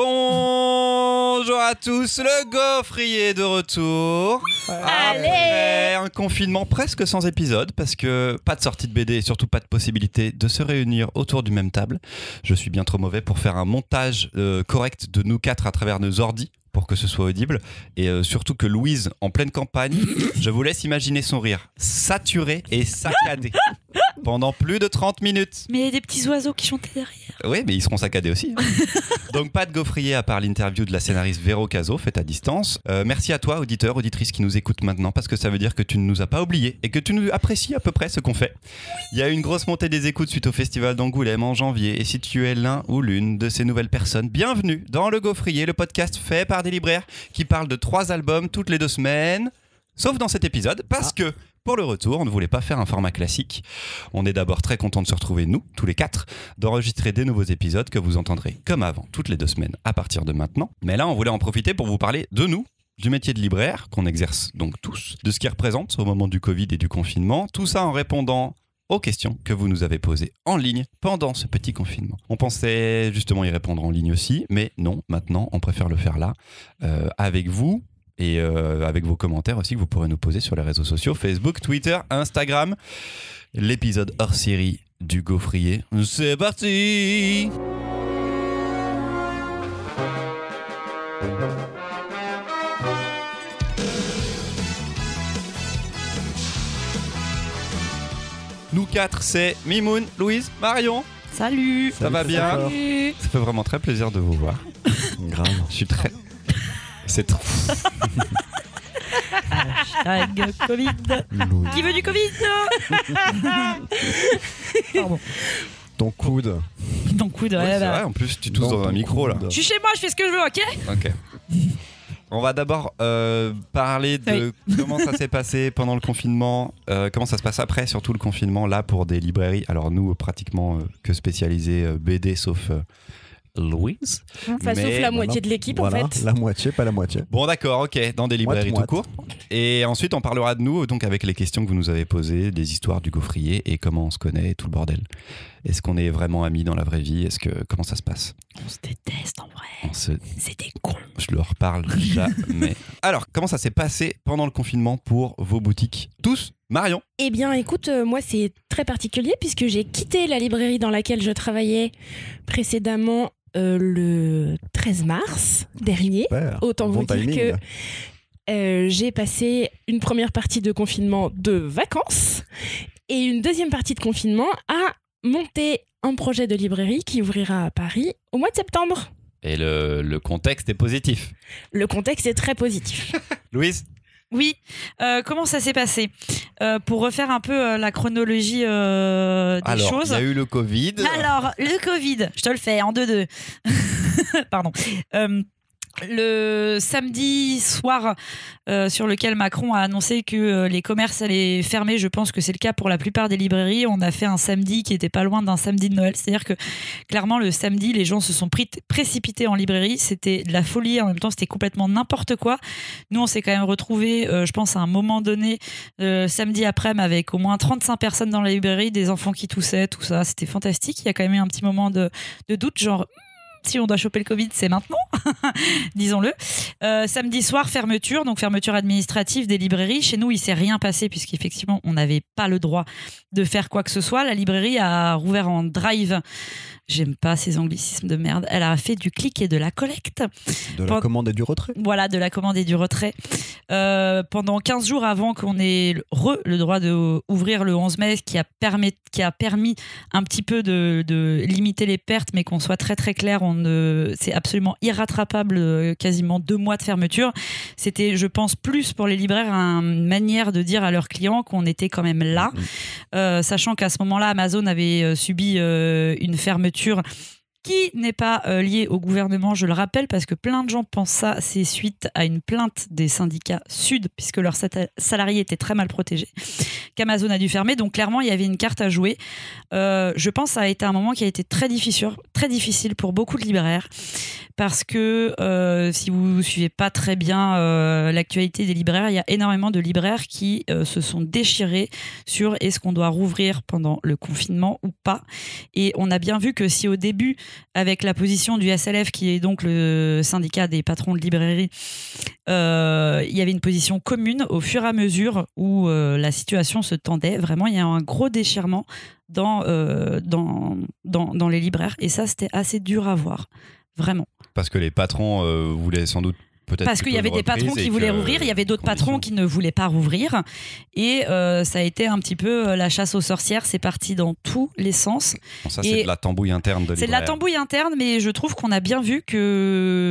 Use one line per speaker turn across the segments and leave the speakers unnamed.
Bonjour à tous, le gaufrier de retour. Après un confinement presque sans épisode, parce que pas de sortie de BD et surtout pas de possibilité de se réunir autour du même table. Je suis bien trop mauvais pour faire un montage euh, correct de nous quatre à travers nos ordis pour que ce soit audible. Et euh, surtout que Louise, en pleine campagne, je vous laisse imaginer son rire, saturé et saccadé, pendant plus de 30 minutes.
Mais il y a des petits oiseaux qui chantaient derrière.
Oui, mais ils seront saccadés aussi. hein. Donc pas de gaufrier à part l'interview de la scénariste Véro Caso, faite à distance. Euh, merci à toi, auditeur, auditrice qui nous écoute maintenant, parce que ça veut dire que tu ne nous as pas oubliés et que tu nous apprécies à peu près ce qu'on fait. Il y a eu une grosse montée des écoutes suite au festival d'Angoulême en janvier, et si tu es l'un ou l'une de ces nouvelles personnes, bienvenue dans le gaufrier, le podcast fait par des libraires qui parle de trois albums toutes les deux semaines, sauf dans cet épisode, parce que pour le retour, on ne voulait pas faire un format classique. On est d'abord très content de se retrouver, nous, tous les quatre, d'enregistrer des nouveaux épisodes que vous entendrez comme avant, toutes les deux semaines, à partir de maintenant. Mais là, on voulait en profiter pour vous parler de nous, du métier de libraire, qu'on exerce donc tous, de ce qu'il représente au moment du Covid et du confinement, tout ça en répondant aux questions que vous nous avez posées en ligne pendant ce petit confinement. On pensait justement y répondre en ligne aussi, mais non, maintenant, on préfère le faire là, euh, avec vous, et euh, avec vos commentaires aussi que vous pourrez nous poser sur les réseaux sociaux Facebook, Twitter, Instagram. L'épisode hors série du gaufrier. C'est parti Nous quatre, c'est Mimoun, Louise, Marion.
Salut
Ça va bien?
Salut
Ça fait vraiment très plaisir de vous voir.
Grave.
Je suis très... C'est trop...
Hashtag Covid. Qui veut du Covid Pardon.
Ton coude.
Ton coude, ouais,
Ouais, c'est
bah.
vrai, en plus tu tousses
Dans
dans un micro là.
coude.
Je suis chez moi, je fais ce que je veux, ok
Ok. On va d'abord euh, parler de comment ça s'est passé pendant le confinement, euh, comment ça se passe après, surtout le confinement, là pour des librairies. Alors nous, pratiquement euh, que spécialisés euh, BD, sauf euh, Louise.
Enfin,
Mais-
sauf la moitié de l'équipe,
Voilà,
en fait.
La moitié, pas la moitié.
Bon d'accord, ok, dans des librairies
Moite,
tout court. Et ensuite on parlera de nous, donc avec les questions que vous nous avez posées, des histoires du gaufrier et comment on se connaît et tout le bordel. Est-ce qu'on est vraiment amis dans la vraie vie? Est-ce que comment ça se passe?
On se déteste en vrai.
Se
C'est des cons.
Je leur parle jamais. Alors, comment ça s'est passé pendant le confinement pour vos boutiques? Tous Marion
Eh bien, écoute, euh, moi, c'est très particulier puisque j'ai quitté la librairie dans laquelle je travaillais précédemment euh, le 13 mars dernier.
Super.
Autant
Bon
vous dire que euh, j'ai passé une première partie de confinement de vacances et une deuxième partie de confinement à monter un projet de librairie qui ouvrira à Paris au mois de septembre.
Et le, le contexte est positif.
Le contexte est très positif.
Louise?
Oui, euh, comment ça s'est passé? Euh, Pour refaire un peu euh, la chronologie euh, des
Alors,
choses.
il y a eu le Covid.
Alors, le Covid, je te le fais en deux-deux. Pardon. Le samedi soir euh, sur lequel Macron a annoncé que euh, les commerces allaient fermer, je pense que c'est le cas pour la plupart des librairies, on a fait un samedi qui était pas loin d'un samedi de Noël. C'est-à-dire que clairement le samedi, les gens se sont pris- précipités en librairie, c'était de la folie, en même temps c'était complètement n'importe quoi. Nous on s'est quand même retrouvés, euh, je pense à un moment donné, euh, samedi après-midi avec au moins 35 personnes dans la librairie, des enfants qui toussaient, tout ça, c'était fantastique. Il y a quand même eu un petit moment de, de doute, genre "Hmm, si on doit choper le Covid, c'est maintenant, disons-le. Euh, samedi soir, fermeture, donc fermeture administrative des librairies. Chez nous, il s'est rien passé puisqu'effectivement, on n'avait pas le droit de faire quoi que ce soit. La librairie a rouvert en drive. J'aime pas ces anglicismes de merde. Elle a fait du clic et de la collecte.
De la
Pen-
commande et du retrait.
Voilà, de la commande et du retrait. Euh, pendant 15 jours avant qu'on ait le- re le droit d'ouvrir le 11 mai, qui a, permis, qui a permis un petit peu de, de limiter les pertes, mais qu'on soit très très clair, c'est absolument irrattrapable, euh, quasiment deux mois de fermeture. C'était, je pense, plus pour les libraires une manière de dire à leurs clients qu'on était quand même là, Euh, sachant qu'à ce moment-là, Amazon avait subi une fermeture voiture qui n'est pas euh, liée au gouvernement, je le rappelle, parce que plein de gens pensent ça, c'est suite à une plainte des syndicats Sud, puisque leurs salariés étaient très mal protégés, qu'Amazon a dû fermer. Donc clairement, il y avait une carte à jouer. Euh, je pense que ça a été un moment qui a été très difficile, très difficile pour beaucoup de libraires, parce que euh, si vous ne suivez pas très bien l'actualité des libraires, il y a énormément de libraires qui se sont déchirés sur est-ce qu'on doit rouvrir pendant le confinement ou pas. Et on a bien vu que si au début, avec la position du SLF, qui est donc le syndicat des patrons de librairie, euh, il y avait une position commune au fur et à mesure où euh, la situation se tendait. Vraiment, il y a un gros déchirement dans, euh, dans, dans, dans les libraires. Et ça, c'était assez dur à voir. Vraiment.
Parce que les patrons voulaient sans doute.
Parce qu'il y avait des patrons qui voulaient
que-
rouvrir, il y avait d'autres patrons
conditions.
qui ne voulaient pas rouvrir. Et euh, ça a été un petit peu euh, la chasse aux sorcières. C'est parti dans tous les sens.
Bon, ça, c'est de la tambouille interne de
C'est de la tambouille interne, mais je trouve qu'on a bien vu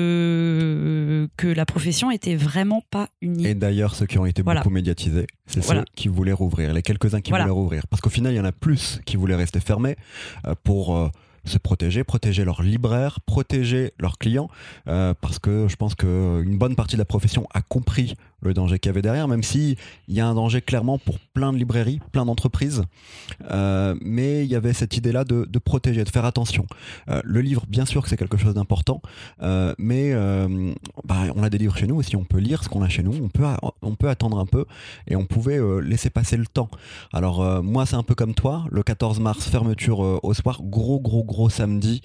que, que la profession était vraiment pas unie.
Et d'ailleurs, ceux qui ont été
Voilà.
beaucoup médiatisés, c'est
Voilà.
ceux qui voulaient rouvrir, les quelques-uns qui
Voilà.
voulaient rouvrir. Parce qu'au final, il y en a plus qui voulaient rester fermés euh, pour euh, se protéger, protéger leurs libraires, protéger leurs clients, euh, parce que je pense qu'une bonne partie de la profession a compris le danger qu'il y avait derrière, même si il y a un danger clairement pour plein de librairies, plein d'entreprises, Euh, mais il y avait cette idée-là de, protéger, de faire attention. Euh, le livre, bien sûr que c'est quelque chose d'important, euh, mais bah, on a des livres chez nous aussi, on peut lire ce qu'on a chez nous, on peut, attendre un peu et on pouvait laisser passer le temps. Alors moi c'est un peu comme toi, le 14 mars, fermeture au soir, gros gros gros samedi,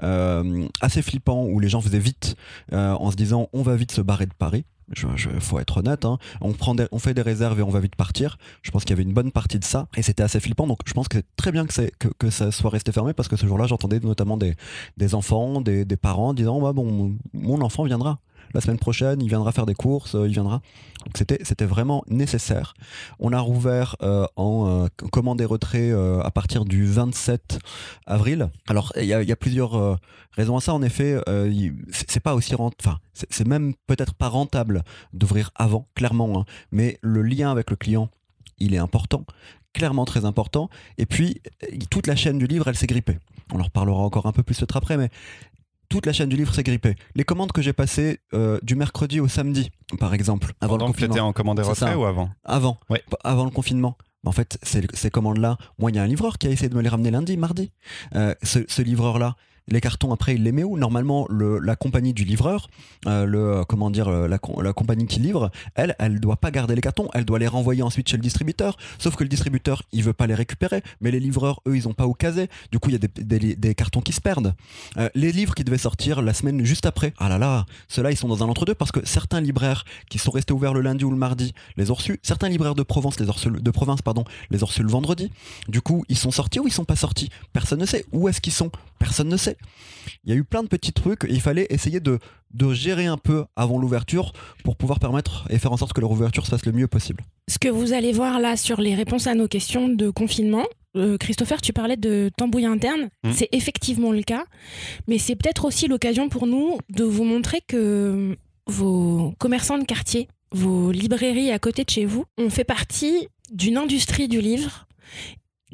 assez flippant où les gens faisaient vite en se disant on va vite se barrer de Paris. Je, je- faut être honnête, hein. on, fait des réserves et on va vite partir. Je pense qu'il y avait une bonne partie de ça et c'était assez flippant. Donc je pense que c'est très bien que, ça soit resté fermé parce que ce jour-là j'entendais notamment des, enfants, des, parents disant bon, mon enfant viendra la semaine prochaine, il viendra faire des courses, euh, il viendra. Donc c'était c'était vraiment nécessaire. On a rouvert euh, en euh, commande et retrait à partir du 27 avril. Alors il y a, plusieurs raisons à ça. En effet, c'est pas aussi rent- enfin c'est même peut-être pas rentable d'ouvrir avant, clairement. hein. mais le lien avec le client, il est important clairement très important. Et puis, toute la chaîne du livre, elle s'est grippée. On en reparlera encore un peu plus peut-être après, mais toute la chaîne du livre s'est grippée. Les commandes que j'ai passées euh, du mercredi au samedi, par exemple, avant
Pendant
le
que
confinement.
en commande retrait ou avant
Avant,
Ouais.
avant le confinement. En fait, ces, ces commandes-là, moi, il y a un livreur qui a essayé de me les ramener lundi, mardi. Euh, ce, ce livreur-là, les cartons après, il les met où Normalement, le, la compagnie du livreur, euh, le euh, comment dire, euh, la, com- la compagnie qui livre, elle, elle doit pas garder les cartons, elle doit les renvoyer ensuite chez le distributeur. Sauf que le distributeur, il veut pas les récupérer, mais les livreurs, eux, ils ont pas où caser. Du coup, il y a des, cartons qui se perdent. Les livres qui devaient sortir la semaine juste après, ah là là, ceux-là, ils sont dans un entre-deux parce que certains libraires qui sont restés ouverts le lundi ou le mardi les ont reçus. Certains libraires de Provence, les ont reçus, de province, pardon, les ont reçus le vendredi. Du coup, ils sont sortis ou ils sont pas sortis? Personne ne sait. Où est-ce qu'ils sont? Personne ne sait. Il y a eu plein de petits trucs et il fallait essayer de, de gérer un peu avant l'ouverture pour pouvoir permettre et faire en sorte que leur ouverture se fasse le mieux possible.
Ce que vous allez voir là sur les réponses à nos questions de confinement, euh, Christopher, tu parlais de tambouille interne.
Mm.
C'est effectivement le cas, mais c'est peut-être aussi l'occasion pour nous de vous montrer que vos commerçants de quartier, vos librairies à côté de chez vous, ont fait partie d'une industrie du livre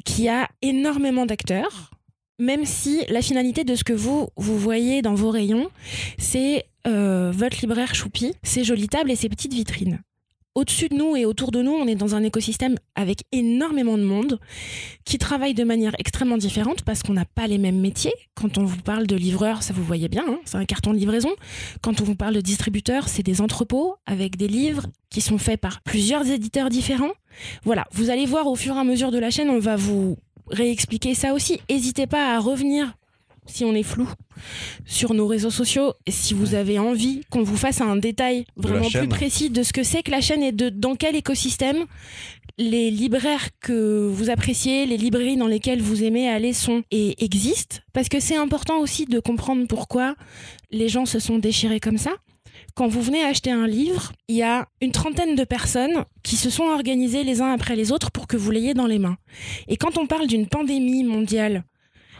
qui a énormément d'acteurs. Même si la finalité de ce que vous, voyez dans vos rayons, c'est euh, votre libraire choupi, ses jolies tables et ses petites vitrines au-dessus de nous et autour de nous, on est dans un écosystème avec énormément de monde qui travaille de manière extrêmement différente parce qu'on n'a pas les mêmes métiers. Quand on vous parle de livreur, ça vous voyez bien, hein, c'est un carton de livraison. Quand on vous parle de distributeur, c'est des entrepôts avec des livres qui sont faits par plusieurs éditeurs différents. Voilà, vous allez voir au fur et à mesure de la chaîne, on va vous réexpliquer ça aussi. N'hésitez pas à revenir si on est flou sur nos réseaux sociaux, et si vous avez envie qu'on vous fasse un détail vraiment plus précis de ce que c'est que la chaîne et de dans quel écosystème les libraires que vous appréciez, les librairies dans lesquelles vous aimez aller sont et existent, parce que c'est important aussi de comprendre pourquoi les gens se sont déchirés comme ça. Quand vous venez acheter un livre, il y a une trentaine de personnes qui se sont organisées les uns après les autres pour que vous l'ayez dans les mains. Et quand on parle d'une pandémie mondiale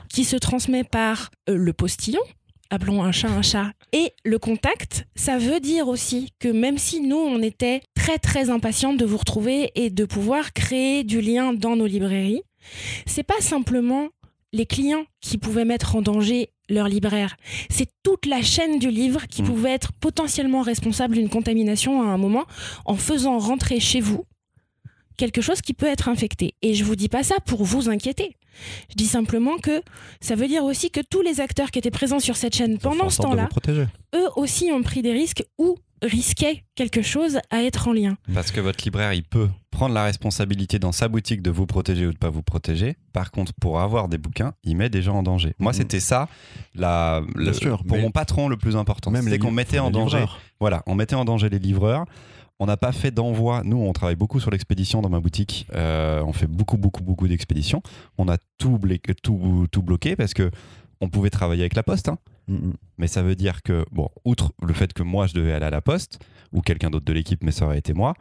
qui se transmet par euh, le postillon, appelons un chat un chat, et le contact, ça veut dire aussi que même si nous, on était très très impatients de vous retrouver et de pouvoir créer du lien dans nos librairies, c'est pas simplement les clients qui pouvaient mettre en danger leur libraire, c'est toute la chaîne du livre qui
Mmh.
pouvait être potentiellement responsable d'une contamination à un moment en faisant rentrer chez vous quelque chose qui peut être infecté. Et je vous dis pas ça pour vous inquiéter. Je dis simplement que ça veut dire aussi que tous les acteurs qui étaient présents sur cette chaîne pendant
en
ce temps-là, eux aussi ont pris des risques ou risquaient quelque chose à être en lien.
Parce que votre libraire, il peut prendre la responsabilité dans sa boutique de vous protéger ou de pas vous protéger. Par contre, pour avoir des bouquins, il met des gens en danger. Moi,
Mm.
c'était ça, la, le-
sûr,
pour mon patron, le plus important. C'est qu'on mettait en danger.
livreurs.
Voilà, on mettait en danger les livreurs. On n'a pas fait d'envoi. Nous, on travaille beaucoup sur l'expédition dans ma boutique. Euh, on fait beaucoup, beaucoup, beaucoup d'expéditions. On a tout, tout, tout bloqué parce que on pouvait travailler avec la poste. hein.
Mm, mm.
Mais ça veut dire que, bon, outre le fait que moi je devais aller à la poste, ou quelqu'un d'autre de l'équipe, mais ça aurait été moi,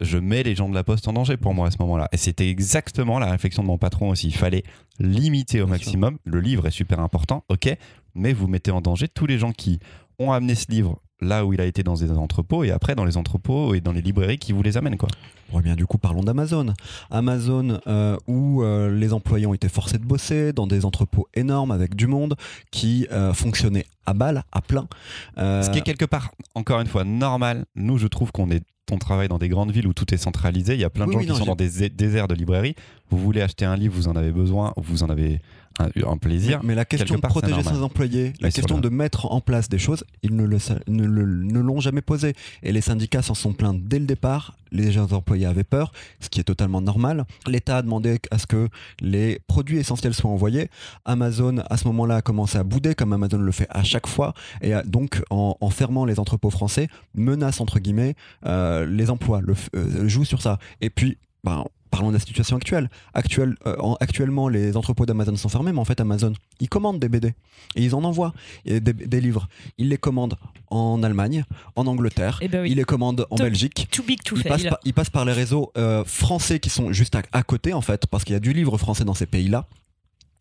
je mets les gens de la poste en danger pour moi à ce moment-là. Et c'était exactement la réflexion de mon patron aussi. Il fallait limiter au
Bien
maximum. Le livre est super important, ok, mais vous mettez en danger tous les gens qui ont amené ce livre là où il a été dans des entrepôts et après dans les entrepôts et dans les librairies qui vous les amènent quoi.
Bon, eh bien, du coup, parlons d'Amazon. Amazon, euh, où euh, les employés ont été forcés de bosser dans des entrepôts énormes avec du monde qui euh, fonctionnaient à balle, à plein.
Ce qui est quelque part, encore une fois, normal. Nous, je trouve qu'on est on travaille dans des grandes villes où tout est centralisé. Il y a plein de
Oui,
gens
oui,
qui
non,
sont dans des déserts de librairies. Vous voulez acheter un livre, vous en avez besoin, vous en avez un, un plaisir.
Mais la question de
part,
protéger ses employés, la
Mais
question de mettre en place des choses, ils ne l'ont jamais posé. Et les syndicats s'en sont plaints dès le départ. Les jeunes employés avaient peur, ce qui est totalement normal. L'État a demandé à ce que les produits essentiels soient envoyés. Amazon, à ce moment-là, a commencé à bouder, comme Amazon le fait à chaque fois. Et a- donc, en, en fermant les entrepôts français, menace, entre guillemets, euh, les emplois, le, euh, joue sur ça. Et puis, ben, Parlons de la situation actuelle. Actuelle- euh, en- actuellement, les entrepôts d'Amazon sont fermés, mais en fait, Amazon, ils commandent des BD et ils en envoient et des, des livres. Ils les commandent en Allemagne, en Angleterre,
Eh ben oui.
ils les commandent en. Belgique.
Too big to
Ils passent, par, ils passent par les réseaux euh, français qui sont juste à, à côté, en fait, parce qu'il y a du livre français dans ces pays-là.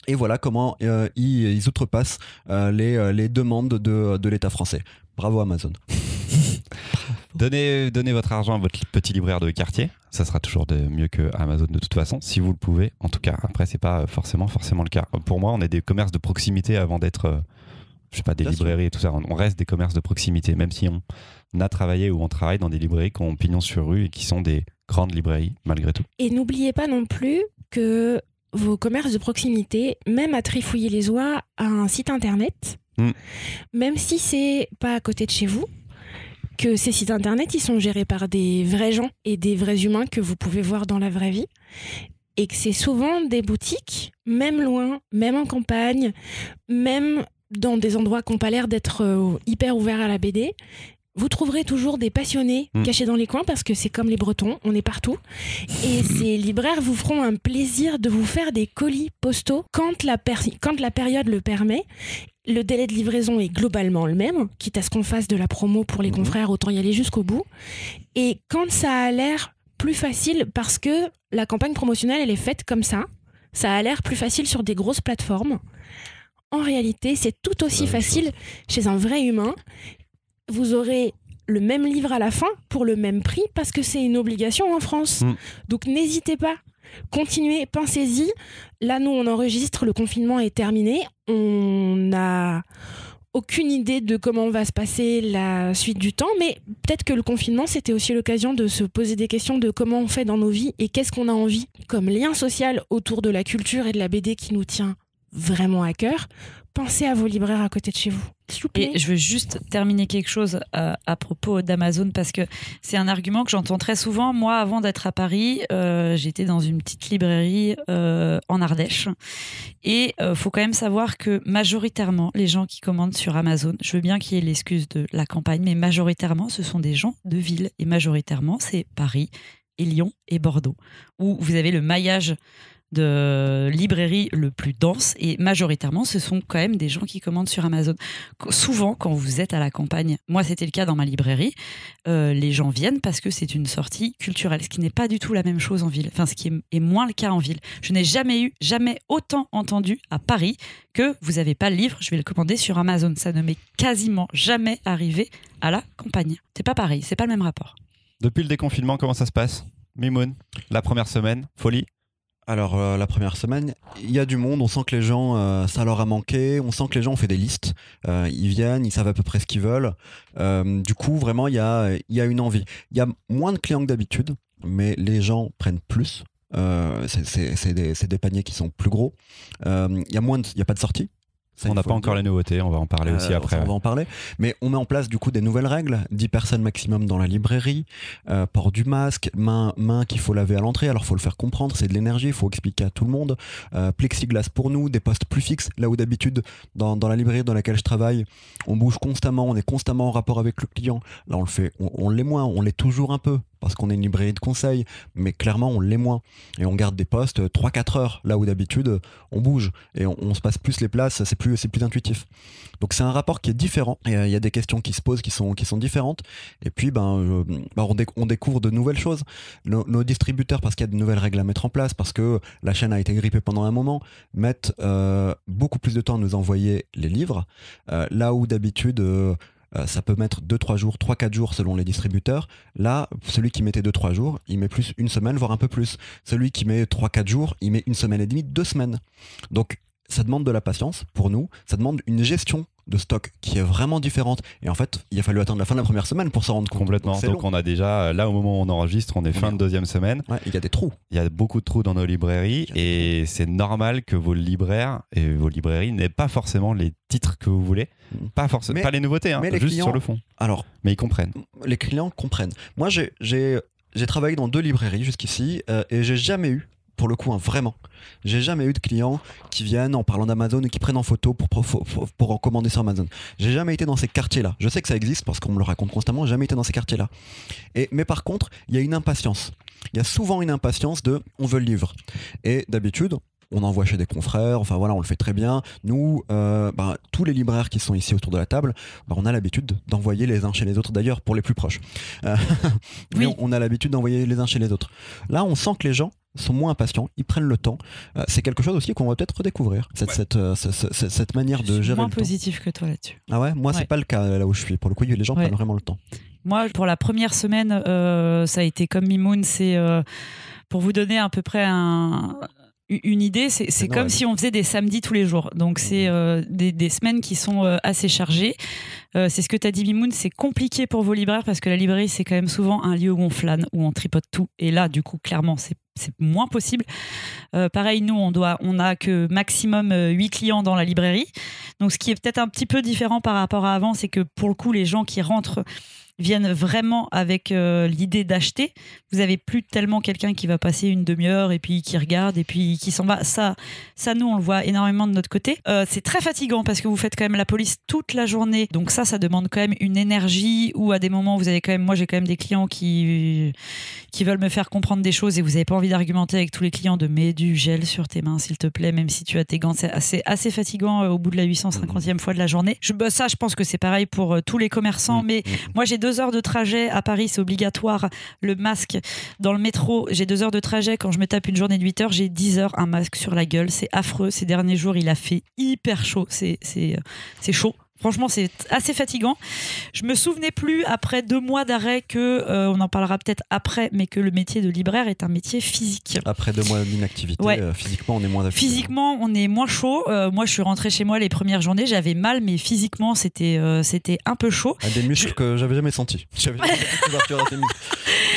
Et voilà comment euh, ils, ils outrepassent les, les demandes de, de l'État français. Bravo Amazon.
Donnez, donnez votre argent à votre petit libraire de quartier. Ça sera toujours de, mieux que Amazon de toute façon, si vous le pouvez. En tout cas, après, c'est pas forcément, forcément le cas. Pour moi, on est des commerces de proximité avant d'être, euh, je sais pas, des
Bien sûr.
librairies et tout ça. On reste des commerces de proximité, même si on a travaillé ou on travaille dans des librairies qui ont pignon sur rue et qui sont des grandes librairies, malgré tout.
Et n'oubliez pas non plus que vos commerces de proximité, même à trifouiller les oies, à un site internet,
Mm.
même si c'est pas à côté de chez vous, que ces sites internet, ils sont gérés par des vrais gens et des vrais humains que vous pouvez voir dans la vraie vie. Et que c'est souvent des boutiques, même loin, même en campagne, même dans des endroits qui n'ont pas l'air d'être euh, hyper ouverts à la BD. Vous trouverez toujours des passionnés
Mm.
cachés dans les coins parce que c'est comme les Bretons, on est partout. Et ces libraires vous feront un plaisir de vous faire des colis postaux quand la, per- quand la période le permet. Le délai de livraison est globalement le même, quitte à ce qu'on fasse de la promo pour les
Mhm.
confrères, autant y aller jusqu'au bout. Et quand ça a l'air plus facile, parce que la campagne promotionnelle, elle est faite comme ça, ça a l'air plus facile sur des grosses plateformes. En réalité, c'est tout aussi
même
facile chez un vrai humain. Vous aurez le même livre à la fin pour le même prix parce que c'est une obligation en France.
Mm.
Donc n'hésitez pas. Continuez, pensez-y. Là, nous, on enregistre, le confinement est terminé. On n'a aucune idée de comment va se passer la suite du temps, mais peut-être que le confinement, c'était aussi l'occasion de se poser des questions de comment on fait dans nos vies et qu'est-ce qu'on a envie comme lien social autour de la culture et de la BD qui nous tient vraiment à cœur. Pensez à vos libraires à côté de chez vous.
Et je veux juste terminer quelque chose à, à propos d'Amazon parce que c'est un argument que j'entends très souvent. Moi, avant d'être à Paris, euh, j'étais dans une petite librairie euh, en Ardèche. Et il faut quand même savoir que majoritairement, les gens qui commandent sur Amazon, je veux bien qu'il y ait l'excuse de la campagne, mais majoritairement, ce sont des gens de ville. Et majoritairement, c'est Paris et Lyon et Bordeaux, où vous avez le maillage de librairie le plus dense et majoritairement ce sont quand même des gens qui commandent sur Amazon. Souvent quand vous êtes à la campagne, moi c'était le cas dans ma librairie, euh, les gens viennent parce que c'est une sortie culturelle, ce qui n'est pas du tout la même chose en ville, enfin ce qui est, est moins le cas en ville. Je n'ai jamais eu, jamais autant entendu à Paris que vous n'avez pas le livre, je vais le commander sur Amazon. Ça ne m'est quasiment jamais arrivé à la campagne. C'est pas pareil, c'est pas le même rapport.
Depuis le déconfinement, comment ça se passe? Mimoun, la première semaine, folie
Alors euh, la première semaine, il y a du monde, on sent que les gens, euh, ça leur a manqué, on sent que les gens ont fait des listes, Euh, ils viennent, ils savent à peu près ce qu'ils veulent. Du coup, vraiment, il y a, une envie. Il y a moins de clients que d'habitude, mais les gens prennent plus. C'est- des, des paniers qui sont plus gros. Il y a moins, de- y a pas de sortie. Ça,
on
il
n'a pas encore
dire.
les nouveautés, on va en parler aussi
Euh,
après.
on va en parler. Mais on met en place du coup des nouvelles règles 10 personnes maximum dans la librairie, euh, port du masque, main, main qu'il faut laver à l'entrée. Alors, faut le faire comprendre, c'est de l'énergie, il faut expliquer à tout le monde. Euh, plexiglas pour nous, des postes plus fixes. Là où d'habitude, dans, dans la librairie dans laquelle je travaille, on bouge constamment, on est constamment en rapport avec le client. Là, on le fait, on, on l'est moins, on l'est toujours un peu. Parce qu'on est une librairie de conseil, mais clairement on l'est moins. Et on garde des postes 3-4 heures, là où d'habitude on bouge et on, se passe plus les places, c'est plus, plus intuitif. Donc c'est un rapport qui est différent. Euh, il y a des questions qui se posent qui sont, différentes. Et puis ben, euh, on, déc- on découvre de nouvelles choses. Nos, distributeurs, parce qu'il y a de nouvelles règles à mettre en place, parce que la chaîne a été grippée pendant un moment, mettent euh, beaucoup plus de temps à nous envoyer les livres. Euh, là où d'habitude euh, ça peut mettre 2-3 jours, 3-4 jours selon les distributeurs. Là, celui qui mettait 2-3 jours, il met plus une semaine, voire un peu plus. Celui qui met 3-4 jours, il met une semaine et demie, deux semaines. Donc, ça demande de la patience pour nous, ça demande une gestion de stock qui est vraiment différente. Et en fait, il a fallu attendre la fin de la première semaine pour s'en rendre compte.
Complètement. Donc on a déjà, là au moment où on enregistre, on est fin de deuxième semaine.
Ouais, il y a des trous.
Il y a beaucoup de trous dans nos librairies et c'est normal que vos libraires et vos librairies n'aient pas forcément les titres que vous voulez.
Mhm.
Pas forcément, pas les nouveautés, hein,
mais les
juste
clients-
sur le fond.
Alors,
Mais ils comprennent.
les clients comprennent. Moi, j'ai travaillé dans deux librairies jusqu'ici euh, et j'ai jamais eu, pour le coup, hein, vraiment, j'ai jamais eu de clients qui viennent en parlant d'Amazon et qui prennent en photo pour, pour, en commander sur Amazon. J'ai jamais été dans ces quartiers-là. Je sais que ça existe parce qu'on me le raconte constamment, jamais été dans ces quartiers-là. Et Mais par contre, il y a une impatience. Il y a souvent une impatience de on veut le livre. Et d'habitude, on envoie chez des confrères, enfin voilà, on le fait très bien. Nous, euh, ben, tous les libraires qui sont ici autour de la table, ben, on a l'habitude d'envoyer les uns chez les autres, d'ailleurs pour les plus proches. Euh, mais
Oui.
on, on a l'habitude d'envoyer les uns chez les autres. Là, on sent que les gens sont moins impatients, ils prennent le temps. Euh, c'est quelque chose aussi qu'on va peut-être redécouvrir, cette, cette, euh, ce- ce- ce- cette manière
Je
de
suis
gérer
moins
le temps.
positif que toi là-dessus.
Ah ouais, moi c'est
Ouais.
pas le cas là où je suis. Pour le coup, les gens
Ouais.
prennent vraiment le temps.
Moi, pour la première semaine, euh, ça a été comme Mimoun. C'est euh, pour vous donner à peu près un- une idée. C'est c'est comme si on faisait des samedis tous les jours. Donc, c'est euh, des, des semaines qui sont euh, assez chargées. Euh, c'est ce que tu as dit, Mimoun. C'est compliqué pour vos libraires parce que la librairie, c'est quand même souvent un lieu où on flâne, où on tripote tout. Et là, du coup, clairement, c'est moins possible. Euh, pareil, nous, on doit, on a que maximum euh, 8 clients dans la librairie. Donc, ce qui est peut-être un petit peu différent par rapport à avant, c'est que pour le coup, les gens qui rentrent viennent vraiment avec euh, l'idée d'acheter. Vous avez plus tellement quelqu'un qui va passer une demi-heure et puis qui regarde et puis qui s'en va. Ça, ça nous on le voit énormément de notre côté. Euh, c'est très fatigant parce que vous faites quand même la police toute la journée. Donc ça, ça demande quand même une énergie. Ou à des moments, vous avez quand même, moi j'ai quand même des clients qui qui veulent me faire comprendre des choses et vous n'avez pas envie d'argumenter avec tous les clients de mets du gel sur tes mains s'il te plaît, même si tu as tes gants. C'est assez, assez fatigant euh, au bout de la 850e fois de la journée. Je, bah, ça, je pense que c'est pareil pour tous les commerçants,
Mm,
mais moi, j'ai deux heures de trajet à Paris, c'est obligatoire. Le masque dans le métro, j'ai deux heures de trajet. Quand je me tape une journée de 8 heures, j'ai 10 heures un masque sur la gueule. C'est affreux. Ces derniers jours, il a fait hyper chaud. C'est, c'est chaud. Franchement, c'est assez fatigant. Je me souvenais plus après deux mois d'arrêt que, euh, on en parlera peut-être après, mais que le métier de libraire est un métier physique.
Après deux mois d'inactivité,
Ouais.
euh, physiquement, on est moins.
Physiquement, on est moins chaud. Euh, moi, je suis rentrée chez moi les premières journées, j'avais mal, mais physiquement, c'était c'était un peu chaud.
Ah, des muscles que j'avais jamais sentis. J'avais jamais senti.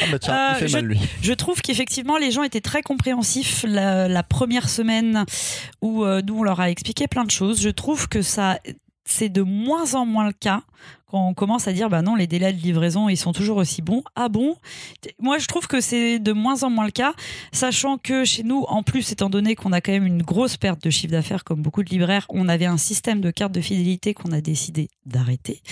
Ah bah tiens, il fait
je-
mal lui.
Je trouve qu'effectivement, les gens étaient très compréhensifs la, la première semaine où nous, on leur a expliqué plein de choses. Je trouve que ça, c'est de moins en moins le cas quand on commence à dire bah non les délais de livraison ils sont toujours aussi bons ah bon? Moi je trouve que c'est de moins en moins le cas sachant que chez nous en plus étant donné qu'on a quand même une grosse perte de chiffre d'affaires comme beaucoup de libraires on avait un système de carte de fidélité qu'on a décidé d'arrêter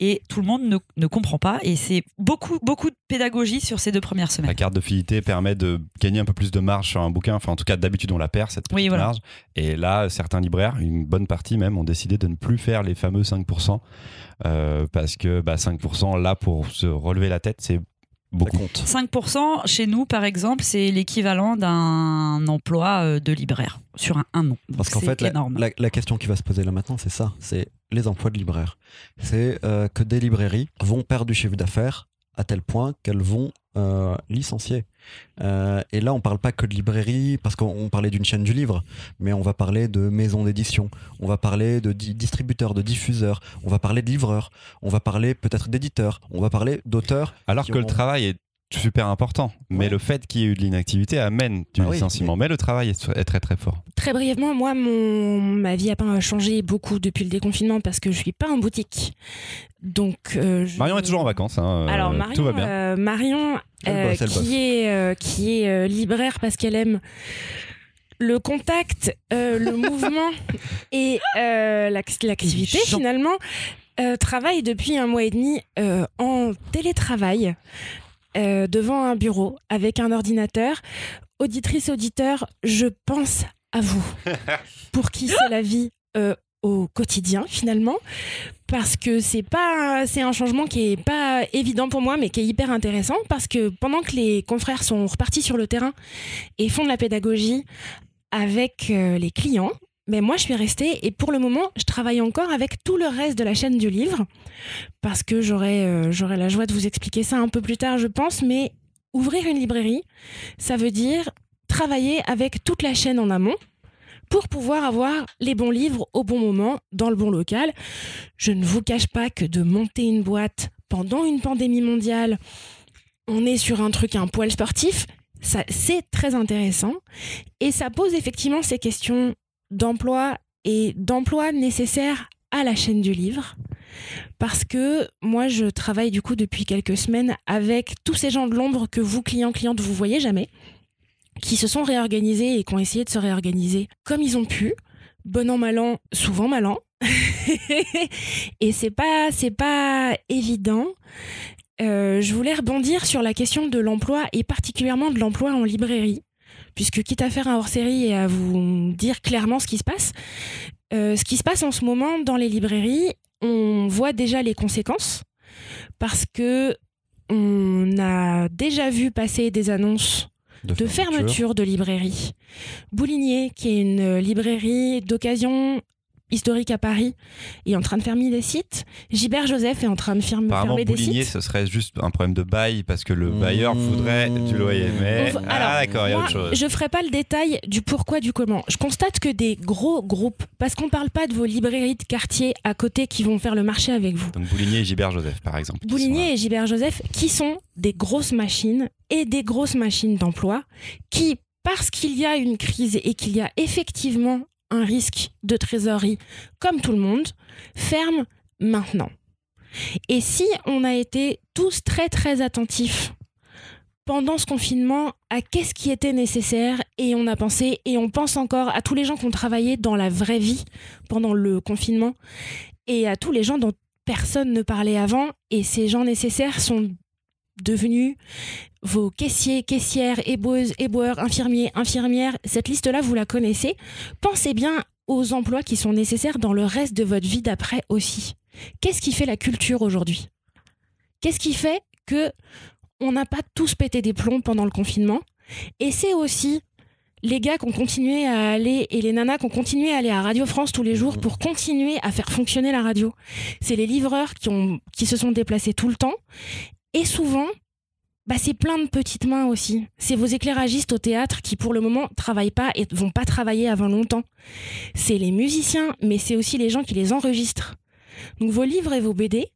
et tout le monde ne, ne comprend pas et c'est beaucoup beaucoup de pédagogie sur ces deux premières semaines
La carte de fidélité permet de gagner un peu plus de marge sur un bouquin. Enfin, en tout cas, d'habitude, on la perd, cette petite
Oui, voilà.
marge. Et là, certains libraires, une bonne partie même, ont décidé de ne plus faire les fameux 5%. Euh, parce que bah, 5%, là, pour se relever la tête, c'est beaucoup.
compte.
5% chez nous, par exemple, c'est l'équivalent d'un emploi euh, de libraire sur un, un an. Donc,
Parce qu'en fait, la,
énorme.
la- la question qui va se poser là maintenant, c'est ça c'est les emplois de libraires. C'est euh, que des librairies vont perdre du chiffre d'affaires à tel point qu'elles vont euh, licencier. Euh, et là, on parle pas que de librairie, parce qu'on on parlait d'une chaîne du livre, mais on va parler de maisons d'édition, on va parler de di- distributeurs, de diffuseurs, on va parler de livreurs, on va parler peut-être d'éditeurs, on va parler d'auteurs.
Alors que le travail est super important. Mais le fait qu'il y ait eu de l'inactivité amène du
Ah oui,
licenciement. Mais... le travail est, très très fort.
Très brièvement, moi, mon... ma vie a pas changé beaucoup depuis le déconfinement parce que je suis pas en boutique. Donc, euh, je-
Marion est toujours en vacances. hein, euh,
Alors Marion,
tout va bien.
euh, Marion euh, qui est euh, qui est euh, libraire parce qu'elle aime le contact, euh, le mouvement et euh, l'ac- l'activité finalement, euh, travaille depuis un mois et demi euh, en télétravail euh, devant un bureau avec un ordinateur. Auditrice, auditeur, je pense à vous. Pour qui c'est la vie euh, au quotidien finalement. Parce que c'est pas c'est un changement qui est pas évident pour moi mais qui est hyper intéressant. Parce que pendant que les confrères sont repartis sur le terrain et font de la pédagogie avec euh, les clients mais moi je suis restée et pour le moment je travaille encore avec tout le reste de la chaîne du livre parce que j'aurai euh, j'aurai la joie de vous expliquer ça un peu plus tard je pense mais ouvrir une librairie ça veut dire travailler avec toute la chaîne en amont pour pouvoir avoir les bons livres au bon moment, dans le bon local. Je ne vous cache pas que de monter une boîte pendant une pandémie mondiale, on est sur un truc un poil sportif, c'est très intéressant. Et ça pose effectivement ces questions d'emploi et d'emploi nécessaires à la chaîne du livre. Parce que moi, je travaille du coup depuis quelques semaines avec tous ces gens de l'ombre que vous, clients, clientes, vous voyez jamais qui se sont réorganisés et qui ont essayé de se réorganiser comme ils ont pu, bon an mal an, souvent mal an. et c'est pas c'est pas évident. Euh, je voulais rebondir sur la question de l'emploi et particulièrement de l'emploi en librairie, puisque quitte à faire un hors-série et à vous dire clairement ce qui se passe, euh, ce qui se passe en ce moment dans les librairies, on voit déjà les conséquences parce que on a déjà vu passer des annonces de fermeture de librairie. Boulinier, qui est une librairie d'occasion historique à Paris, est en train de fermer des sites. Gilbert Joseph est en train de fermer,
Apparemment,
fermer des
Boulinier,
sites.
ce serait juste un problème de bail parce que le
Mmh.
bailleur voudrait du loyer. Mais ah,
alors,
d'accord, il y a
Moi,
autre chose.
je ferai pas le détail du pourquoi, du comment. Je constate que des gros groupes, parce qu'on parle pas de vos librairies de quartier à côté qui vont faire le marché avec vous.
Donc Boulinier et Gilbert Joseph, par exemple.
Boulinier et Gilbert Joseph, qui sont des grosses machines et des grosses machines d'emploi, qui, parce qu'il y a une crise et qu'il y a effectivement un risque de trésorerie, comme tout le monde, ferment maintenant. Et si on a été tous très très attentifs pendant ce confinement à qu'est-ce qui était nécessaire et on a pensé et on pense encore à tous les gens qui ont travaillé dans la vraie vie pendant le confinement et à tous les gens dont personne ne parlait avant et ces gens nécessaires sont devenus vos caissiers, caissières, éboueuses, éboueurs, infirmiers, infirmières. Cette liste-là, vous la connaissez. Pensez bien aux emplois qui sont nécessaires dans le reste de votre vie d'après aussi. Qu'est-ce qui fait la culture aujourd'hui? Qu'est-ce qui fait que on n'a pas tous pété des plombs pendant le confinement? Et c'est aussi les gars qui ont continué à aller et les nanas qui ont continué à aller à Radio France tous les jours pour continuer à faire fonctionner la radio. C'est les livreurs qui, ont, qui se sont déplacés tout le temps. Et souvent, bah, c'est plein de petites mains aussi. C'est vos éclairagistes au théâtre qui, pour le moment, travaillent pas et vont pas travailler avant longtemps. C'est les musiciens, mais c'est aussi les gens qui les enregistrent. Donc vos livres et vos BD,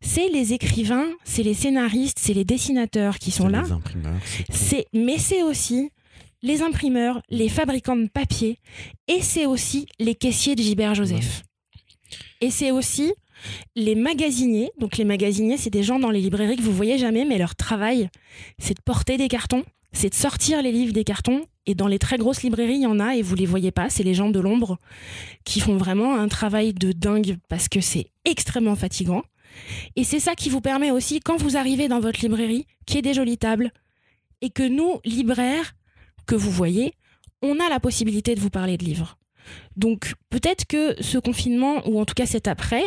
c'est les écrivains, c'est les scénaristes, c'est les dessinateurs qui sont là.
Les imprimeurs, c'est
mais c'est aussi les imprimeurs, les fabricants de papier, et c'est aussi les caissiers de Gilbert Joseph. Et c'est aussi les magasiniers. Donc les magasiniers, c'est des gens dans les librairies que vous voyez jamais, mais leur travail, c'est de porter des cartons, c'est de sortir les livres des cartons. Et dans les très grosses librairies, il y en a et vous les voyez pas. C'est les gens de l'ombre qui font vraiment un travail de dingue parce que c'est extrêmement fatigant. Et c'est ça qui vous permet aussi, quand vous arrivez dans votre librairie, qu'il y ait des jolies tables et que nous, libraires, que vous voyez, on a la possibilité de vous parler de livres. Donc peut-être que ce confinement, ou en tout cas cet après,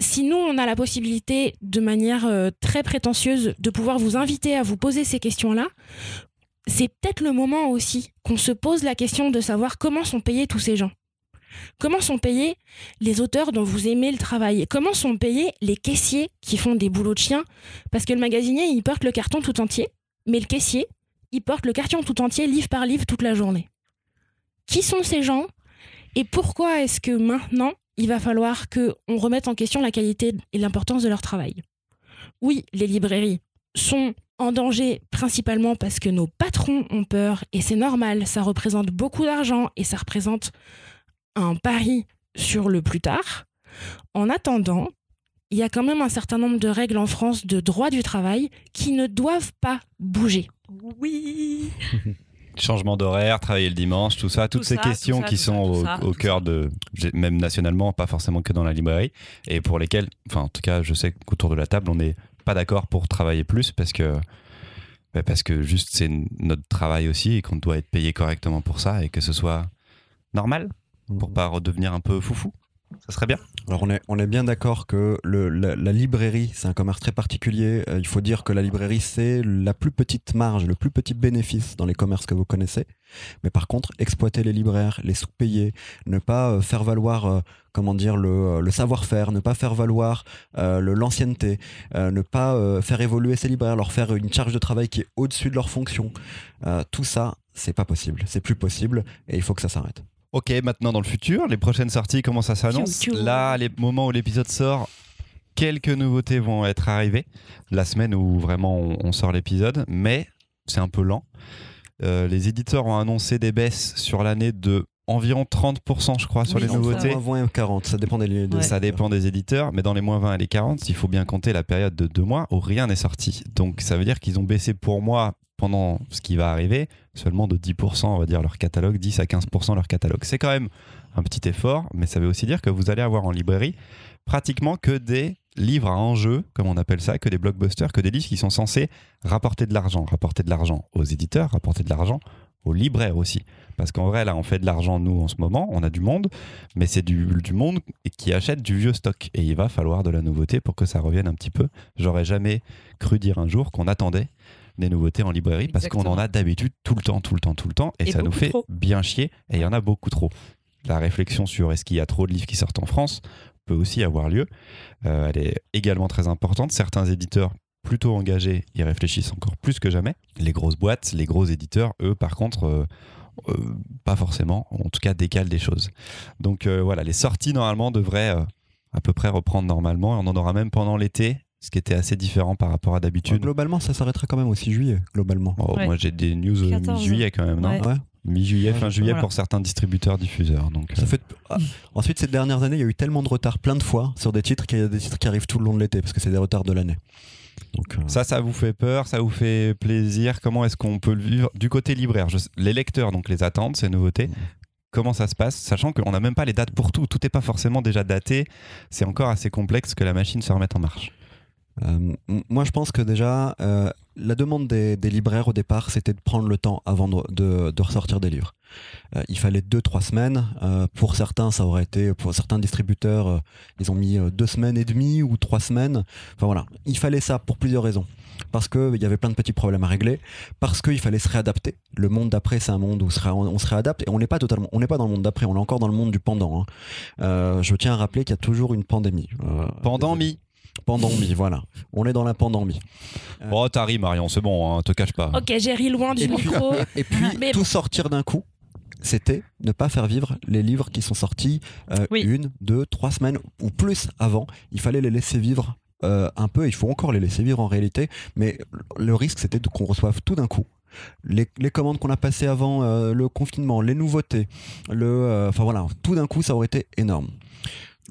si nous, on a la possibilité, de manière euh, très prétentieuse, de pouvoir vous inviter à vous poser ces questions-là, c'est peut-être le moment aussi qu'on se pose la question de savoir comment sont payés tous ces gens. Comment sont payés les auteurs dont vous aimez le travail? Comment sont payés les caissiers qui font des boulots de chien Parce que le magasinier, il porte le carton tout entier, mais le caissier, il porte le carton tout entier, livre par livre, toute la journée. Qui sont ces gens? Et pourquoi est-ce que maintenant, il va falloir qu'on remette en question la qualité et l'importance de leur travail Oui, les librairies sont en danger principalement parce que nos patrons ont peur et c'est normal, ça représente beaucoup d'argent et ça représente un pari sur le plus tard. En attendant, il y a quand même un certain nombre de règles en France de droit du travail qui ne doivent pas bouger.
Oui.
Changement d'horaire, travailler le dimanche, tout ça, toutes
Tout
ces
ça,
questions
tout ça,
qui sont
ça,
au,
ça,
cœur
ça.
de, même nationalement, pas forcément que dans la librairie, et pour lesquelles, enfin en tout cas, je sais qu'autour de la table, on n'est pas d'accord pour travailler plus parce que, bah, parce que juste c'est notre travail aussi et qu'on doit être payé correctement pour ça et que ce soit normal pour pas redevenir un peu foufou. Ça serait bien.
Alors on est, bien d'accord que la, librairie, c'est un commerce très particulier. Euh, il faut dire que la librairie, c'est la plus petite marge, le plus petit bénéfice dans les commerces que vous connaissez. Mais par contre, exploiter les libraires, les sous-payer, ne pas euh, faire valoir, euh, comment dire, le, savoir-faire, ne pas faire valoir l'ancienneté, ne pas faire évoluer ces libraires, leur faire une charge de travail qui est au-dessus de leurs fonctions. Euh, tout ça, c'est pas possible, c'est plus possible et il faut que ça s'arrête.
Ok, maintenant dans le futur, les prochaines sorties, comment ça s'annonce. Là, les moments où l'épisode sort, quelques nouveautés vont être arrivées. La semaine où vraiment on, on sort l'épisode, mais c'est un peu lent. Euh, les éditeurs ont annoncé des baisses sur l'année de environ 30%, je crois, sur
Oui,
les nouveautés.
Moins 20 et 40, ça dépend des lieux.
Ouais.
Ça dépend des éditeurs, mais dans les moins 20 et les 40, il faut bien compter la période de deux mois où rien n'est sorti. Donc ça veut dire qu'ils ont baissé pour moi pendant ce qui va arriver seulement de 10%, on va dire, leur catalogue, 10 à 15% leur catalogue. C'est quand même un petit effort, mais ça veut aussi dire que vous allez avoir en librairie pratiquement que des livres à enjeu, comme on appelle ça, que des blockbusters, que des livres qui sont censés rapporter de l'argent, rapporter de l'argent aux éditeurs, rapporter de l'argent aux libraires aussi. Parce qu'en vrai, là, on fait de l'argent, nous, en ce moment, on a du monde, mais c'est du, du monde qui achète du vieux stock. Et il va falloir de la nouveauté pour que ça revienne un petit peu. J'aurais jamais cru dire un jour qu'on attendait des nouveautés en librairie parce qu'on en a d'habitude tout le temps, tout le temps, tout le temps. Et,
Et
ça nous fait
trop.
bien chier. Et il y en a beaucoup trop. La réflexion sur est-ce qu'il y a trop de livres qui sortent en France peut aussi avoir lieu. Euh, elle est également très importante. Certains éditeurs plutôt engagés y réfléchissent encore plus que jamais. Les grosses boîtes, les gros éditeurs, eux, par contre, euh, euh, pas forcément. En tout cas, décalent des choses. Donc euh, voilà, les sorties normalement devraient euh, à peu près reprendre normalement. Et on en aura même pendant l'été, ce qui était assez différent par rapport à d'habitude.
Globalement, ça s'arrêtera quand même au 6 juillet, globalement.
Oh,
Ouais.
Moi, j'ai des news
14.
mi-juillet quand même, non
Ouais.
Ouais.
Mi-juillet, fin juillet
Voilà.
pour certains distributeurs diffuseurs. Donc,
Ça
euh,
fait... ah, Ensuite, ces dernières années, il y a eu tellement de retard plein de fois sur des titres qu'il y a des titres qui arrivent tout le long de l'été parce que c'est des retards de l'année. Donc, euh,
Ça, ça vous fait peur, ça vous fait plaisir. Comment est-ce qu'on peut le vivre du côté libraire? Je- Les lecteurs donc les attendent, ces nouveautés.
Mm.
Comment ça se passe? Sachant qu'on n'a même pas les dates pour tout. Tout n'est pas forcément déjà daté. C'est encore assez complexe que la machine se remette en marche.
Euh, moi, je pense que déjà, euh, la demande des, des libraires au départ, c'était de prendre le temps avant de, de- de ressortir des livres. Euh, il fallait deux, trois semaines. Pour certains, ça aurait été, pour certains distributeurs, ils ont mis deux semaines et demie ou trois semaines. Enfin voilà, il fallait ça pour plusieurs raisons. Parce qu'il y avait plein de petits problèmes à régler, parce qu'il fallait se réadapter. Le monde d'après, c'est un monde où on se, réadapte, et on n'est pas totalement, on n'est pas dans le monde d'après, on est encore dans le monde du pendant. hein. Je tiens à rappeler qu'il y a toujours une pandémie.
Mi.
Pandémie, voilà. On est dans la pandémie. Euh.
Oh, t'as ri, Marion, c'est bon, hein, te cache pas.
Ok, j'ai ri loin du
Et puis-
micro.
Et puis,
Mais
tout sortir d'un coup, c'était ne pas faire vivre les livres qui sont sortis euh,
Oui.
une, deux, trois semaines ou plus avant. Il fallait les laisser vivre euh, un peu. Il faut encore les laisser vivre en réalité. Mais le risque, c'était de- qu'on reçoive tout d'un coup. Les, les commandes qu'on a passées avant euh, le confinement, les nouveautés, le, euh, enfin voilà, tout d'un coup, ça aurait été énorme.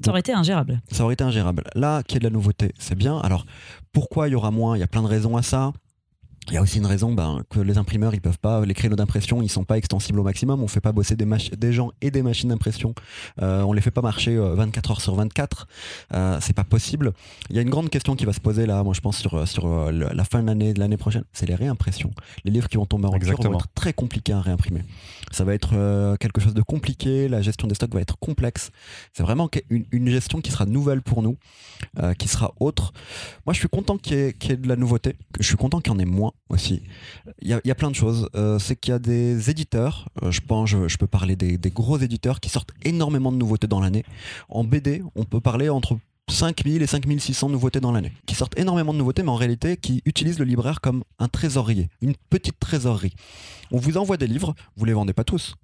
Ça aurait été ingérable.
ça aurait été ingérable. Là, qu'il y ait de la nouveauté, c'est bien. Alors, pourquoi il y aura moins? Il y a plein de raisons à ça. Il y a aussi une raison ben, que les imprimeurs, ils peuvent pas, les créneaux d'impression, ils sont pas extensibles au maximum. On fait pas bosser des, gens et des machines d'impression. Euh, on les fait pas marcher euh, 24 heures sur 24. Euh, c'est pas possible. Il y a une grande question qui va se poser là, moi je pense sur, sur euh, la fin de l'année, de l'année prochaine, c'est les réimpressions. Les livres qui vont tomber en rupture vont être très compliqués à réimprimer. Ça va être euh, quelque chose de compliqué. La gestion des stocks va être complexe. C'est vraiment une, gestion qui sera nouvelle pour nous, euh, qui sera autre. Moi, je suis content qu'il y, ait- de la nouveauté. Je suis content qu'il y en ait moins aussi. Il y a, plein de choses. Euh, c'est qu'il y a des éditeurs, je pense, je, peux parler des gros éditeurs qui sortent énormément de nouveautés dans l'année. En BD, on peut parler entre 5000 et 5600 nouveautés dans l'année, qui sortent énormément de nouveautés, mais en réalité qui utilisent le libraire comme un trésorier, une petite trésorerie. On vous envoie des livres, vous les vendez pas tous,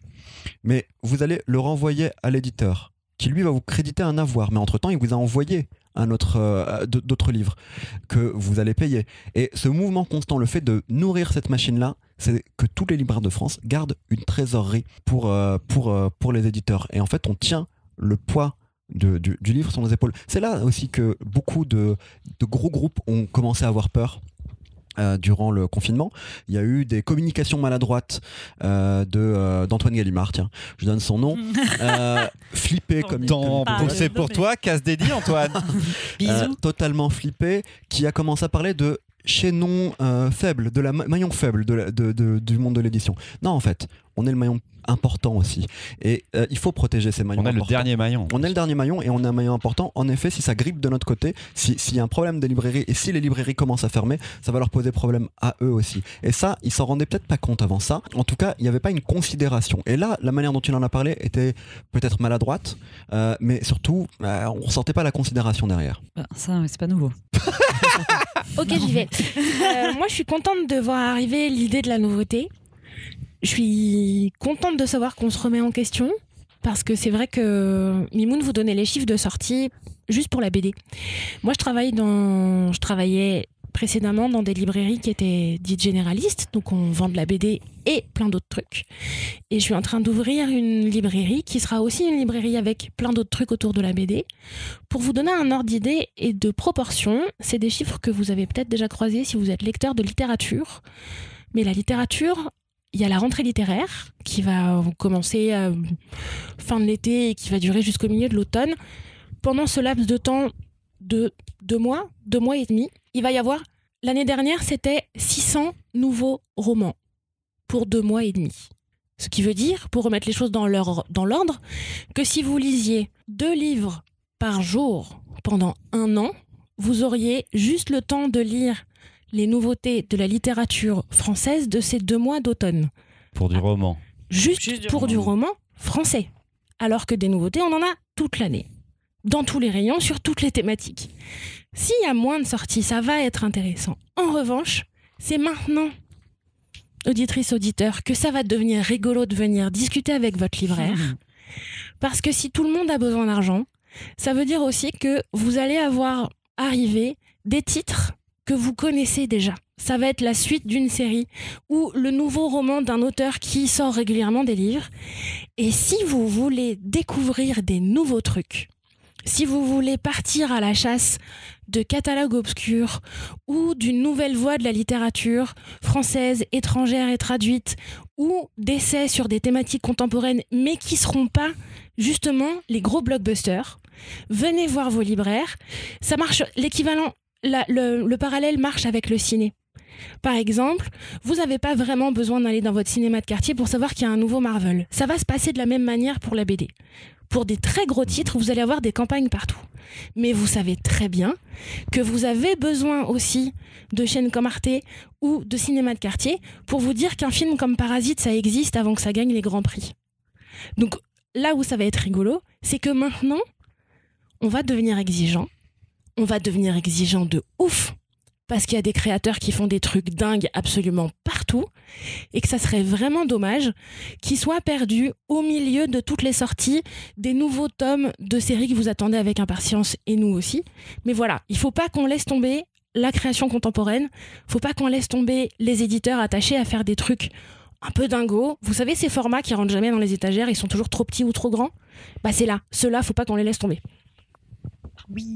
mais vous allez le renvoyer à l'éditeur, qui lui va vous créditer un avoir, mais entre-temps, il vous a envoyé un autre, euh, d'autres livres que vous allez payer. Et ce mouvement constant, le fait de nourrir cette machine-là, c'est que tous les libraires de France gardent une trésorerie pour, euh, pour, euh, pour les éditeurs. Et en fait, on tient le poids de- du, du livre sur nos épaules. C'est là aussi que beaucoup de, de gros groupes ont commencé à avoir peur. euh, durant le confinement, il y a eu des communications maladroites euh, de euh, d'Antoine Gallimard, tiens, je donne son nom, euh, flippé comme
le
c'est pour toi, casse dédié, Antoine.
Bisous.
euh, totalement flippé, qui a commencé à parler de chaînon euh, faible, de la ma- maillon faible de la- de- de- du monde de l'édition. Non, en fait, on est le maillon important aussi. Et euh, il faut protéger ces maillons
On est le dernier maillon.
On est le dernier maillon et on est un maillon important. En effet, si ça grippe de notre côté, si- s'il y a un problème des librairies et si les librairies commencent à fermer, ça va leur poser problème à eux aussi. Et ça, ils s'en rendaient peut-être pas compte avant ça. En tout cas, il n'y avait pas une considération. Et là, la manière dont il en a parlé était peut-être maladroite, euh, mais surtout, euh, on ressentait pas la considération derrière.
Bah, ça, c'est pas nouveau.
Ok, j'y vais. Euh, moi, je suis contente de voir arriver l'idée de la nouveauté. Je suis contente de savoir qu'on se remet en question. Parce que c'est vrai que Mimoun vous donnait les chiffres de sortie juste pour la BD. Moi, je je travaillais précédemment dans des librairies qui étaient dites généralistes, donc on vend de la BD et plein d'autres trucs. Et je suis en train d'ouvrir une librairie qui sera aussi une librairie avec plein d'autres trucs autour de la BD. Pour vous donner un ordre d'idée et de proportion, c'est des chiffres que vous avez peut-être déjà croisés si vous êtes lecteur de littérature. Mais la littérature, il y a la rentrée littéraire qui va commencer euh, fin de l'été et qui va durer jusqu'au milieu de l'automne. Pendant ce laps de temps de deux mois, deux mois et demi, il va y avoir. L'année dernière, c'était 600 nouveaux romans pour deux mois et demi. Ce qui veut dire, pour remettre les choses dans leur- dans l'ordre, que si vous lisiez deux livres par jour pendant un an, vous auriez juste le temps de lire les nouveautés de la littérature française de ces deux mois d'automne.
Pour du roman.
Juste,
Juste du
pour
roman.
du roman français. Alors que des nouveautés, on en a toute l'année. Dans tous les rayons, sur toutes les thématiques. S'il y a moins de sorties, ça va être intéressant. En revanche, c'est maintenant, auditrice, auditeur, que ça va devenir rigolo de venir discuter avec votre libraire. Parce que si tout le monde a besoin d'argent, ça veut dire aussi que vous allez avoir arrivé des titres que vous connaissez déjà. Ça va être la suite d'une série ou le nouveau roman d'un auteur qui sort régulièrement des livres. Et si vous voulez découvrir des nouveaux trucs, si vous voulez partir à la chasse de catalogues obscurs ou d'une nouvelle voie de la littérature française, étrangère et traduite, ou d'essais sur des thématiques contemporaines, mais qui seront pas justement les gros blockbusters, venez voir vos libraires. Ça marche, l'équivalent, le, le parallèle marche avec le ciné. Par exemple, vous n'avez pas vraiment besoin d'aller dans votre cinéma de quartier pour savoir qu'il y a un nouveau Marvel. Ça va se passer de la même manière pour la BD. Pour des très gros titres, vous allez avoir des campagnes partout. Mais vous savez très bien que vous avez besoin aussi de chaînes comme Arte ou de cinéma de quartier pour vous dire qu'un film comme Parasite, ça existe avant que ça gagne les grands prix. Donc là où ça va être rigolo, c'est que maintenant, on va devenir exigeant. On va devenir exigeant de ouf parce qu'il y a des créateurs qui font des trucs dingues absolument partout et que ça serait vraiment dommage qu'ils soient perdus au milieu de toutes les sorties des nouveaux tomes de séries que vous attendez avec impatience et nous aussi. Mais voilà, il faut pas qu'on laisse tomber la création contemporaine, faut pas qu'on laisse tomber les éditeurs attachés à faire des trucs un peu dingos. Vous savez ces formats qui rentrent jamais dans les étagères, ils sont toujours trop petits ou trop grands? Bah c'est là, ceux-là, faut pas qu'on les laisse tomber.
Oui.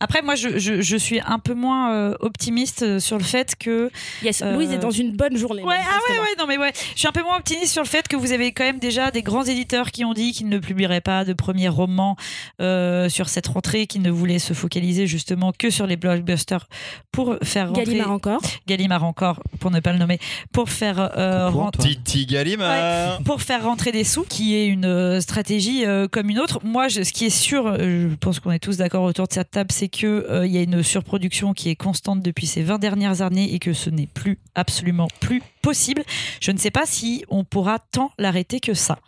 Après, moi, je, je, je suis un peu moins euh, optimiste euh, sur le fait que.
Yes,
Euh,
Louise est dans une bonne journée.
Ouais, ah ouais, ouais, non, mais ouais. Je suis un peu moins optimiste sur le fait que vous avez quand même déjà des grands éditeurs qui ont dit qu'ils ne publieraient pas de premier roman euh, sur cette rentrée, qu'ils ne voulaient se focaliser justement que sur les blockbusters pour faire rentrer.
Gallimard encore.
Gallimard encore, pour ne pas le nommer, pour faire euh, rentrer.
Titi Gallimard.
pour faire rentrer des sous, qui est une stratégie euh, comme une autre. Moi, je- ce qui est sûr, je pense qu'on est tous d'accord autour de cette table, c'est que euh, il y a une surproduction qui est constante depuis ces 20 dernières années et que ce n'est plus absolument plus possible. Je ne sais pas si on pourra tant l'arrêter que ça.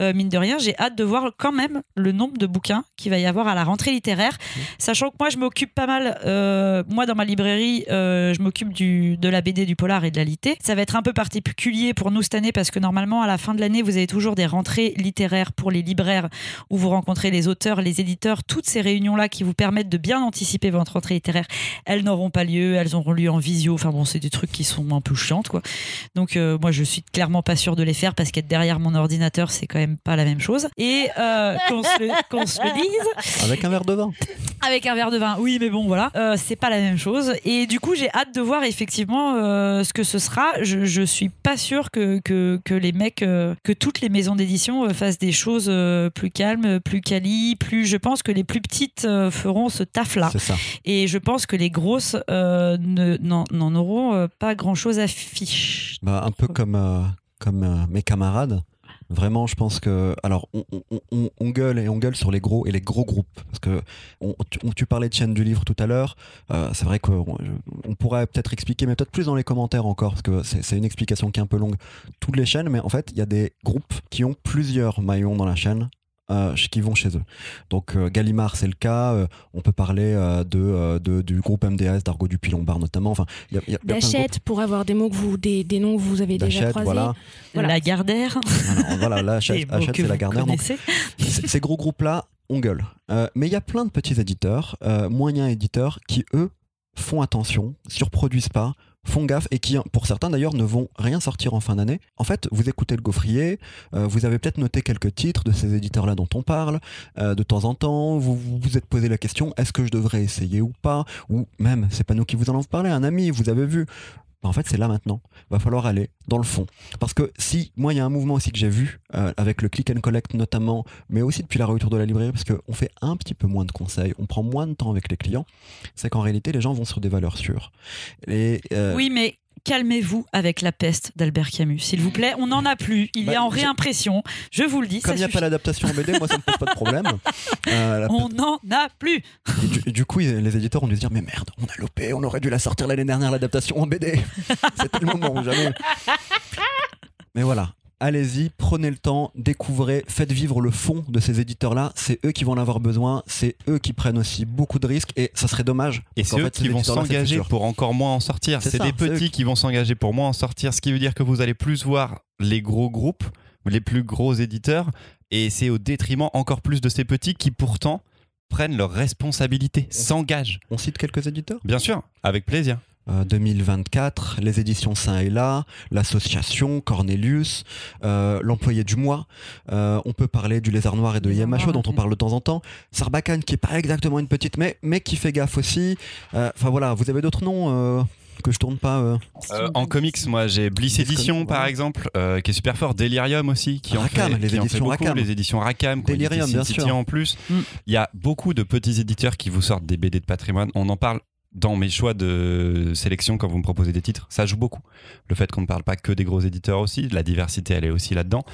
Euh, mine de rien, j'ai hâte de voir quand même le nombre de bouquins qu'il va y avoir à la rentrée littéraire, sachant que moi, je m'occupe pas mal. euh, moi, dans ma librairie, euh, je m'occupe de la BD, du polar et de la litté. Ça va être un peu particulier pour nous cette année parce que normalement, à la fin de l'année, vous avez toujours des rentrées littéraires pour les libraires où vous rencontrez les auteurs, les éditeurs. Toutes ces réunions formations-là qui vous permettent de bien anticiper votre rentrée littéraire, elles n'auront pas lieu, elles auront lieu en visio. Enfin bon, c'est des trucs qui sont un peu chiantes, quoi. Donc euh, moi, je suis clairement pas sûre de les faire parce qu'être derrière mon ordinateur, c'est quand même pas la même chose. Et euh, qu'on se, le- qu'on se le dise,
Avec un verre de vin.
avec un verre de vin, oui, mais bon, voilà, Euh, c'est pas la même chose. Et du coup, j'ai hâte de voir effectivement euh, ce que ce sera. Je, je suis pas sûre que, que, que les mecs, que toutes les maisons d'édition fassent des choses plus calmes, plus quali, plus. Je pense que les plus petites feront ce taf-là. Et je pense que les grosses euh, ne- n'en auront euh, pas grand-chose à fiche.
Bah, un peu comme, euh, comme euh, mes camarades. Vraiment, je pense que. Alors, on, on- on- on gueule et on gueule sur les gros et les gros groupes. Parce que on- tu, tu parlais de chaîne du livre tout à l'heure. Euh, c'est vrai qu'on on pourrait peut-être expliquer, mais peut-être plus dans les commentaires encore, parce que c'est une explication qui est un peu longue. Toutes les chaînes, mais en fait, il y a des groupes qui ont plusieurs maillons dans la chaîne. Euh, qui vont chez eux. Donc euh, Gallimard c'est le cas, euh, on peut parler euh, de, de- du groupe MDS, d'Argo du Pilon-Bar notamment, enfin il y a, y a-.
D'achète pour avoir des mots que vous, des, des noms que vous avez déjà croisés.
voilà.
Voilà.
La Gardère.
Voilà, voilà, Hachette,
que
c'est la Gardère. Donc, ces gros groupes-là, on gueule. Euh, mais il y a plein de petits éditeurs, euh, moyens éditeurs, qui, eux, font attention, surproduisent pas, font gaffe et qui, pour certains d'ailleurs, ne vont rien sortir en fin d'année. En fait, vous écoutez le gaufrier, euh, vous avez peut-être noté quelques titres de ces éditeurs-là dont on parle, euh, de temps en temps, vous vous êtes posé la question, est-ce que je devrais essayer ou pas? Ou même, c'est pas nous qui vous en avons parlé, un ami, vous avez vu. Ben, en fait, c'est là maintenant. Va falloir aller dans le fond. Parce que si, moi, il y a un mouvement aussi que j'ai vu, euh, avec le click and collect notamment, mais aussi depuis la réouverture de la librairie, parce qu'on fait un petit peu moins de conseils, on prend moins de temps avec les clients, c'est qu'en réalité, les gens vont sur des valeurs sûres. Euh,
Oui, mais calmez-vous avec la peste d'Albert Camus, s'il vous plaît. On n'en a plus. Il
Bah,
est en
j'ai-
réimpression. Je vous le dis.
Comme il n'y a pas l'adaptation en BD, moi ça me pose pas de problème. Euh,
On n'en a plus.
et du, du coup, les éditeurs ont dû se dire Mais merde, on a loupé, on aurait dû la sortir l'année dernière, l'adaptation en BD. C'était le moment jamais. Mais voilà. Allez-y, prenez le temps, découvrez, faites vivre le fond de ces éditeurs-là. C'est eux qui vont en avoir besoin, c'est eux qui prennent aussi beaucoup de risques et ça serait dommage.
Et c'est eux
fait,
qui vont s'engager pour encore moins en sortir.
C'est
des petits qui vont s'engager pour moins en sortir, ce qui veut dire que vous allez plus voir les gros groupes, les plus gros éditeurs, et c'est au détriment encore plus de ces petits qui pourtant prennent leurs responsabilités, s'engagent.
On cite quelques éditeurs?
Bien sûr, avec plaisir.
Euh, 2024, les éditions Saint et là, l'association Cornelius, euh, l'employé du mois. Euh, on peut parler du Lézard Noir et de
Noir,
dont on parle de temps en temps. Sarbacane qui est pas exactement une petite, mais, mais qui fait gaffe aussi. Euh, Enfin voilà, vous avez d'autres noms euh, que je tourne pas. euh.
Euh, en comics, moi j'ai Bliss Edition par
ouais.
exemple, euh, qui est super fort. Delirium aussi, qui en
Rackham,
fait,
les
qui en fait
éditions
beaucoup,
Rackham.
les éditions Rackham,
Delirium, bien
City
sûr.
en plus.
Mm.
Il y a beaucoup de petits éditeurs qui vous sortent des BD de patrimoine. On en parle dans mes choix de sélection quand vous me proposez des titres. Ça joue beaucoup. Le fait qu'on ne parle pas que des gros éditeurs aussi, la diversité elle est aussi là-dedans.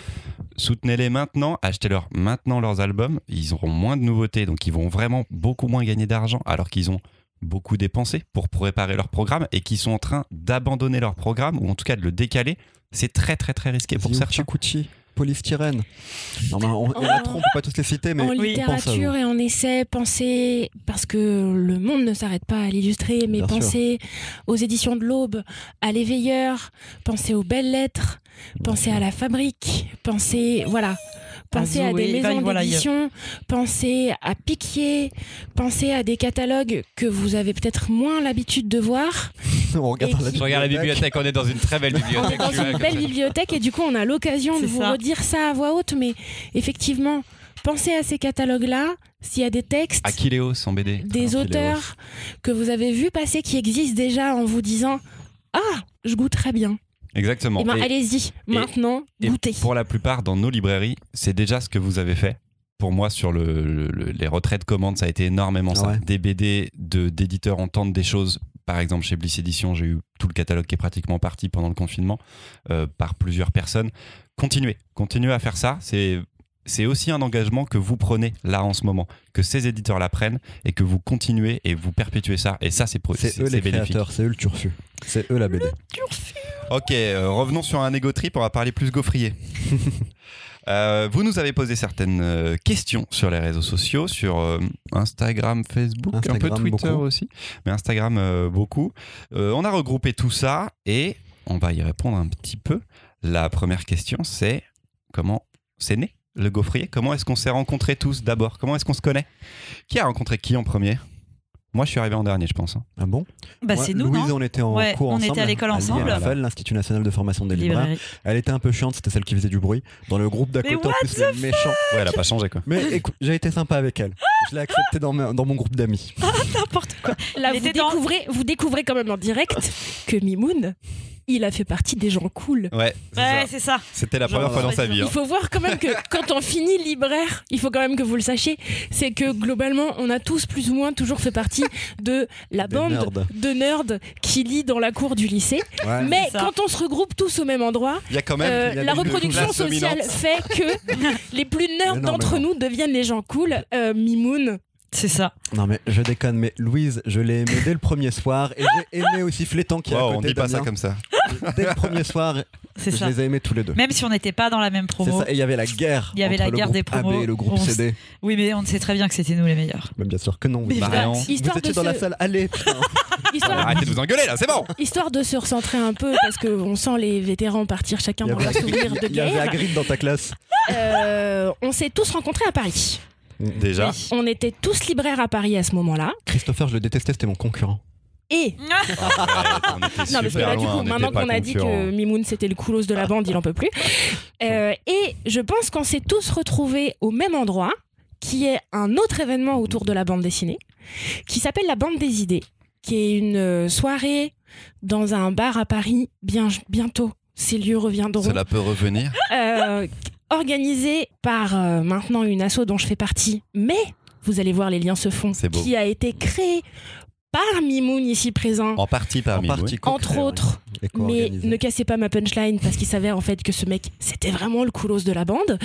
Soutenez-les maintenant, achetez-leur maintenant leurs albums. Ils auront moins de nouveautés, donc ils vont vraiment beaucoup moins gagner d'argent alors qu'ils ont beaucoup dépensé pour préparer leur programme et qui sont en train d'abandonner leur programme ou en tout cas de le décaler. C'est très très très risqué pour certains.
Polystyrène. Non, mais on, a trop, on peut pas tous les citer, mais
en
Oui,
littérature et en essai, pensez, parce que le monde ne s'arrête pas à l'illustrer, mais
Bien sûr.
pensez aux éditions de l'Aube, à l'éveilleur, pensez aux belles lettres, pensez à la fabrique, pensez, voilà. Pensez à, des maisons d'édition, pensez à Piquier, pensez à des catalogues que vous avez peut-être moins l'habitude de voir.
on regarde la
qui-
Je regarde la bibliothèque, on est dans une très belle
On est
bibliothèque.
dans une belle bibliothèque et du coup on a l'occasion de vous
ça.
redire ça à voix haute, mais effectivement, pensez à ces catalogues-là, s'il y a des textes,
Aquileos en BD.
des auteurs que vous avez vu passer qui existent déjà en vous disant Ah, je goûte très bien.
Exactement.
Eh ben,
Et-
allez-y, maintenant,
Et
goûtez.
pour la plupart, dans nos librairies, c'est déjà ce que vous avez fait. Pour moi, sur le, le- le- les retraits de commandes, ça a été énormément ça.
Ouais.
Des BD d'éditeurs, on tente des choses. Par exemple, chez Bliss Edition, j'ai eu tout le catalogue qui est pratiquement parti pendant le confinement euh, par plusieurs personnes. Continuez, continuez à faire ça. C'est c'est aussi un engagement que vous prenez là en ce moment, que ces éditeurs-là prennent et que vous continuez et vous perpétuez ça. Et ça, c'est
C'est eux les créateurs, c'est eux le turfu. C'est eux la BD.
Ok, euh, revenons sur un ego trip, on va parler plus gaufrier. Euh, vous nous avez posé certaines euh, questions sur les réseaux sociaux, sur euh, Instagram, Facebook, un peu Twitter
beaucoup.
aussi, mais Instagram euh, beaucoup. Euh, on a regroupé tout ça et on va y répondre un petit peu. La première question, c'est comment c'est né?
Le gaufrier. Comment est-ce qu'on s'est rencontrés tous d'abord? Comment est-ce qu'on se connaît? Qui a rencontré qui en premier? Moi, je suis arrivé en dernier, je pense. hein.
Ah bon?
Bah, c'est nous,
Louise,
non
on était en
Ouais,
cours
on
ensemble.
était à l'école ensemble.
l'Institut National de Formation des libraires.
Librairie.
Elle était un peu chiante, c'était celle qui faisait du bruit. Dans le groupe d'à côté, en plus, les méchants.
Ouais, elle a pas changé, quoi.
Mais écoute, j'ai été sympa avec elle. Je l'ai acceptée dans, ma- dans mon groupe d'amis.
N'importe quoi.
Là, vous
dans-
découvrez, vous découvrez quand même en direct que Mimoun, il a fait partie des gens cool.
Ouais, c'est
Ouais,
ça.
c'est ça.
C'était la
Genre,
première fois dans sa vie.
Il
hein.
faut voir quand même que quand on finit libraire, il faut quand même que vous le sachiez, c'est que globalement, on a tous plus ou moins toujours fait partie de la
Des
bande
nerds.
de nerds qui lit dans la cour du lycée.
Ouais.
Mais quand on se regroupe tous au même endroit,
Il y a quand même.
euh,
il y a
la reproduction sociale fait que les plus nerds d'entre nous deviennent les gens cool. Euh, Mimoun,
C'est ça.
Non mais je déconne, mais Louise, je l'ai aimée dès le premier soir et j'ai aimé aussi Flétan qui est à
Wow,
côté
on dit pas ça comme ça.
Dès le premier soir,
C'est
je
ça.
les ai aimés tous les deux.
Même si on n'était pas dans la même
C'est
promo.
ça, et il y avait la guerre.
Il y avait
entre
la guerre des promos.
AB et le groupe
On
CD.
Oui, mais on sait très bien que c'était nous les meilleurs.
Mais bien sûr que non.
Mais
Vous,
Marion.
Bah,
histoire
vous étiez
de
dans
se-
la salle, allez.
histoire,
Arrêtez de vous engueuler là, c'est bon
histoire de se recentrer un peu parce qu'on sent les vétérans partir chacun dans leur souvenir de
il y avait
guerre.
Hagrid dans ta classe.
Euh, on s'est tous rencontrés à Paris.
Déjà.
Oui.
On était tous libraires à Paris à ce moment-là.
Christopher, je le détestais, c'était mon concurrent.
Et
Ouais, on était
non, parce que
super
là, du
loin,
coup,
on
maintenant qu'on a dit que Mimoun c'était le coulos de la bande, il en peut plus. Euh, et je pense qu'on s'est tous retrouvés au même endroit, qui est un autre événement autour de la bande dessinée, qui s'appelle la bande des idées, qui est une euh, soirée dans un bar à Paris bien, bientôt. Ces lieux reviendront.
Cela peut revenir.
Euh, organisée par euh, maintenant une asso dont je fais partie, mais vous allez voir les liens se font, qui a été créée par Mimoun ici présent.
En partie parmi
en
nous.
partie
Entre autres, Mais ne cassez pas ma punchline parce qu'il s'avère en fait que ce mec, c'était vraiment le coulos de la bande,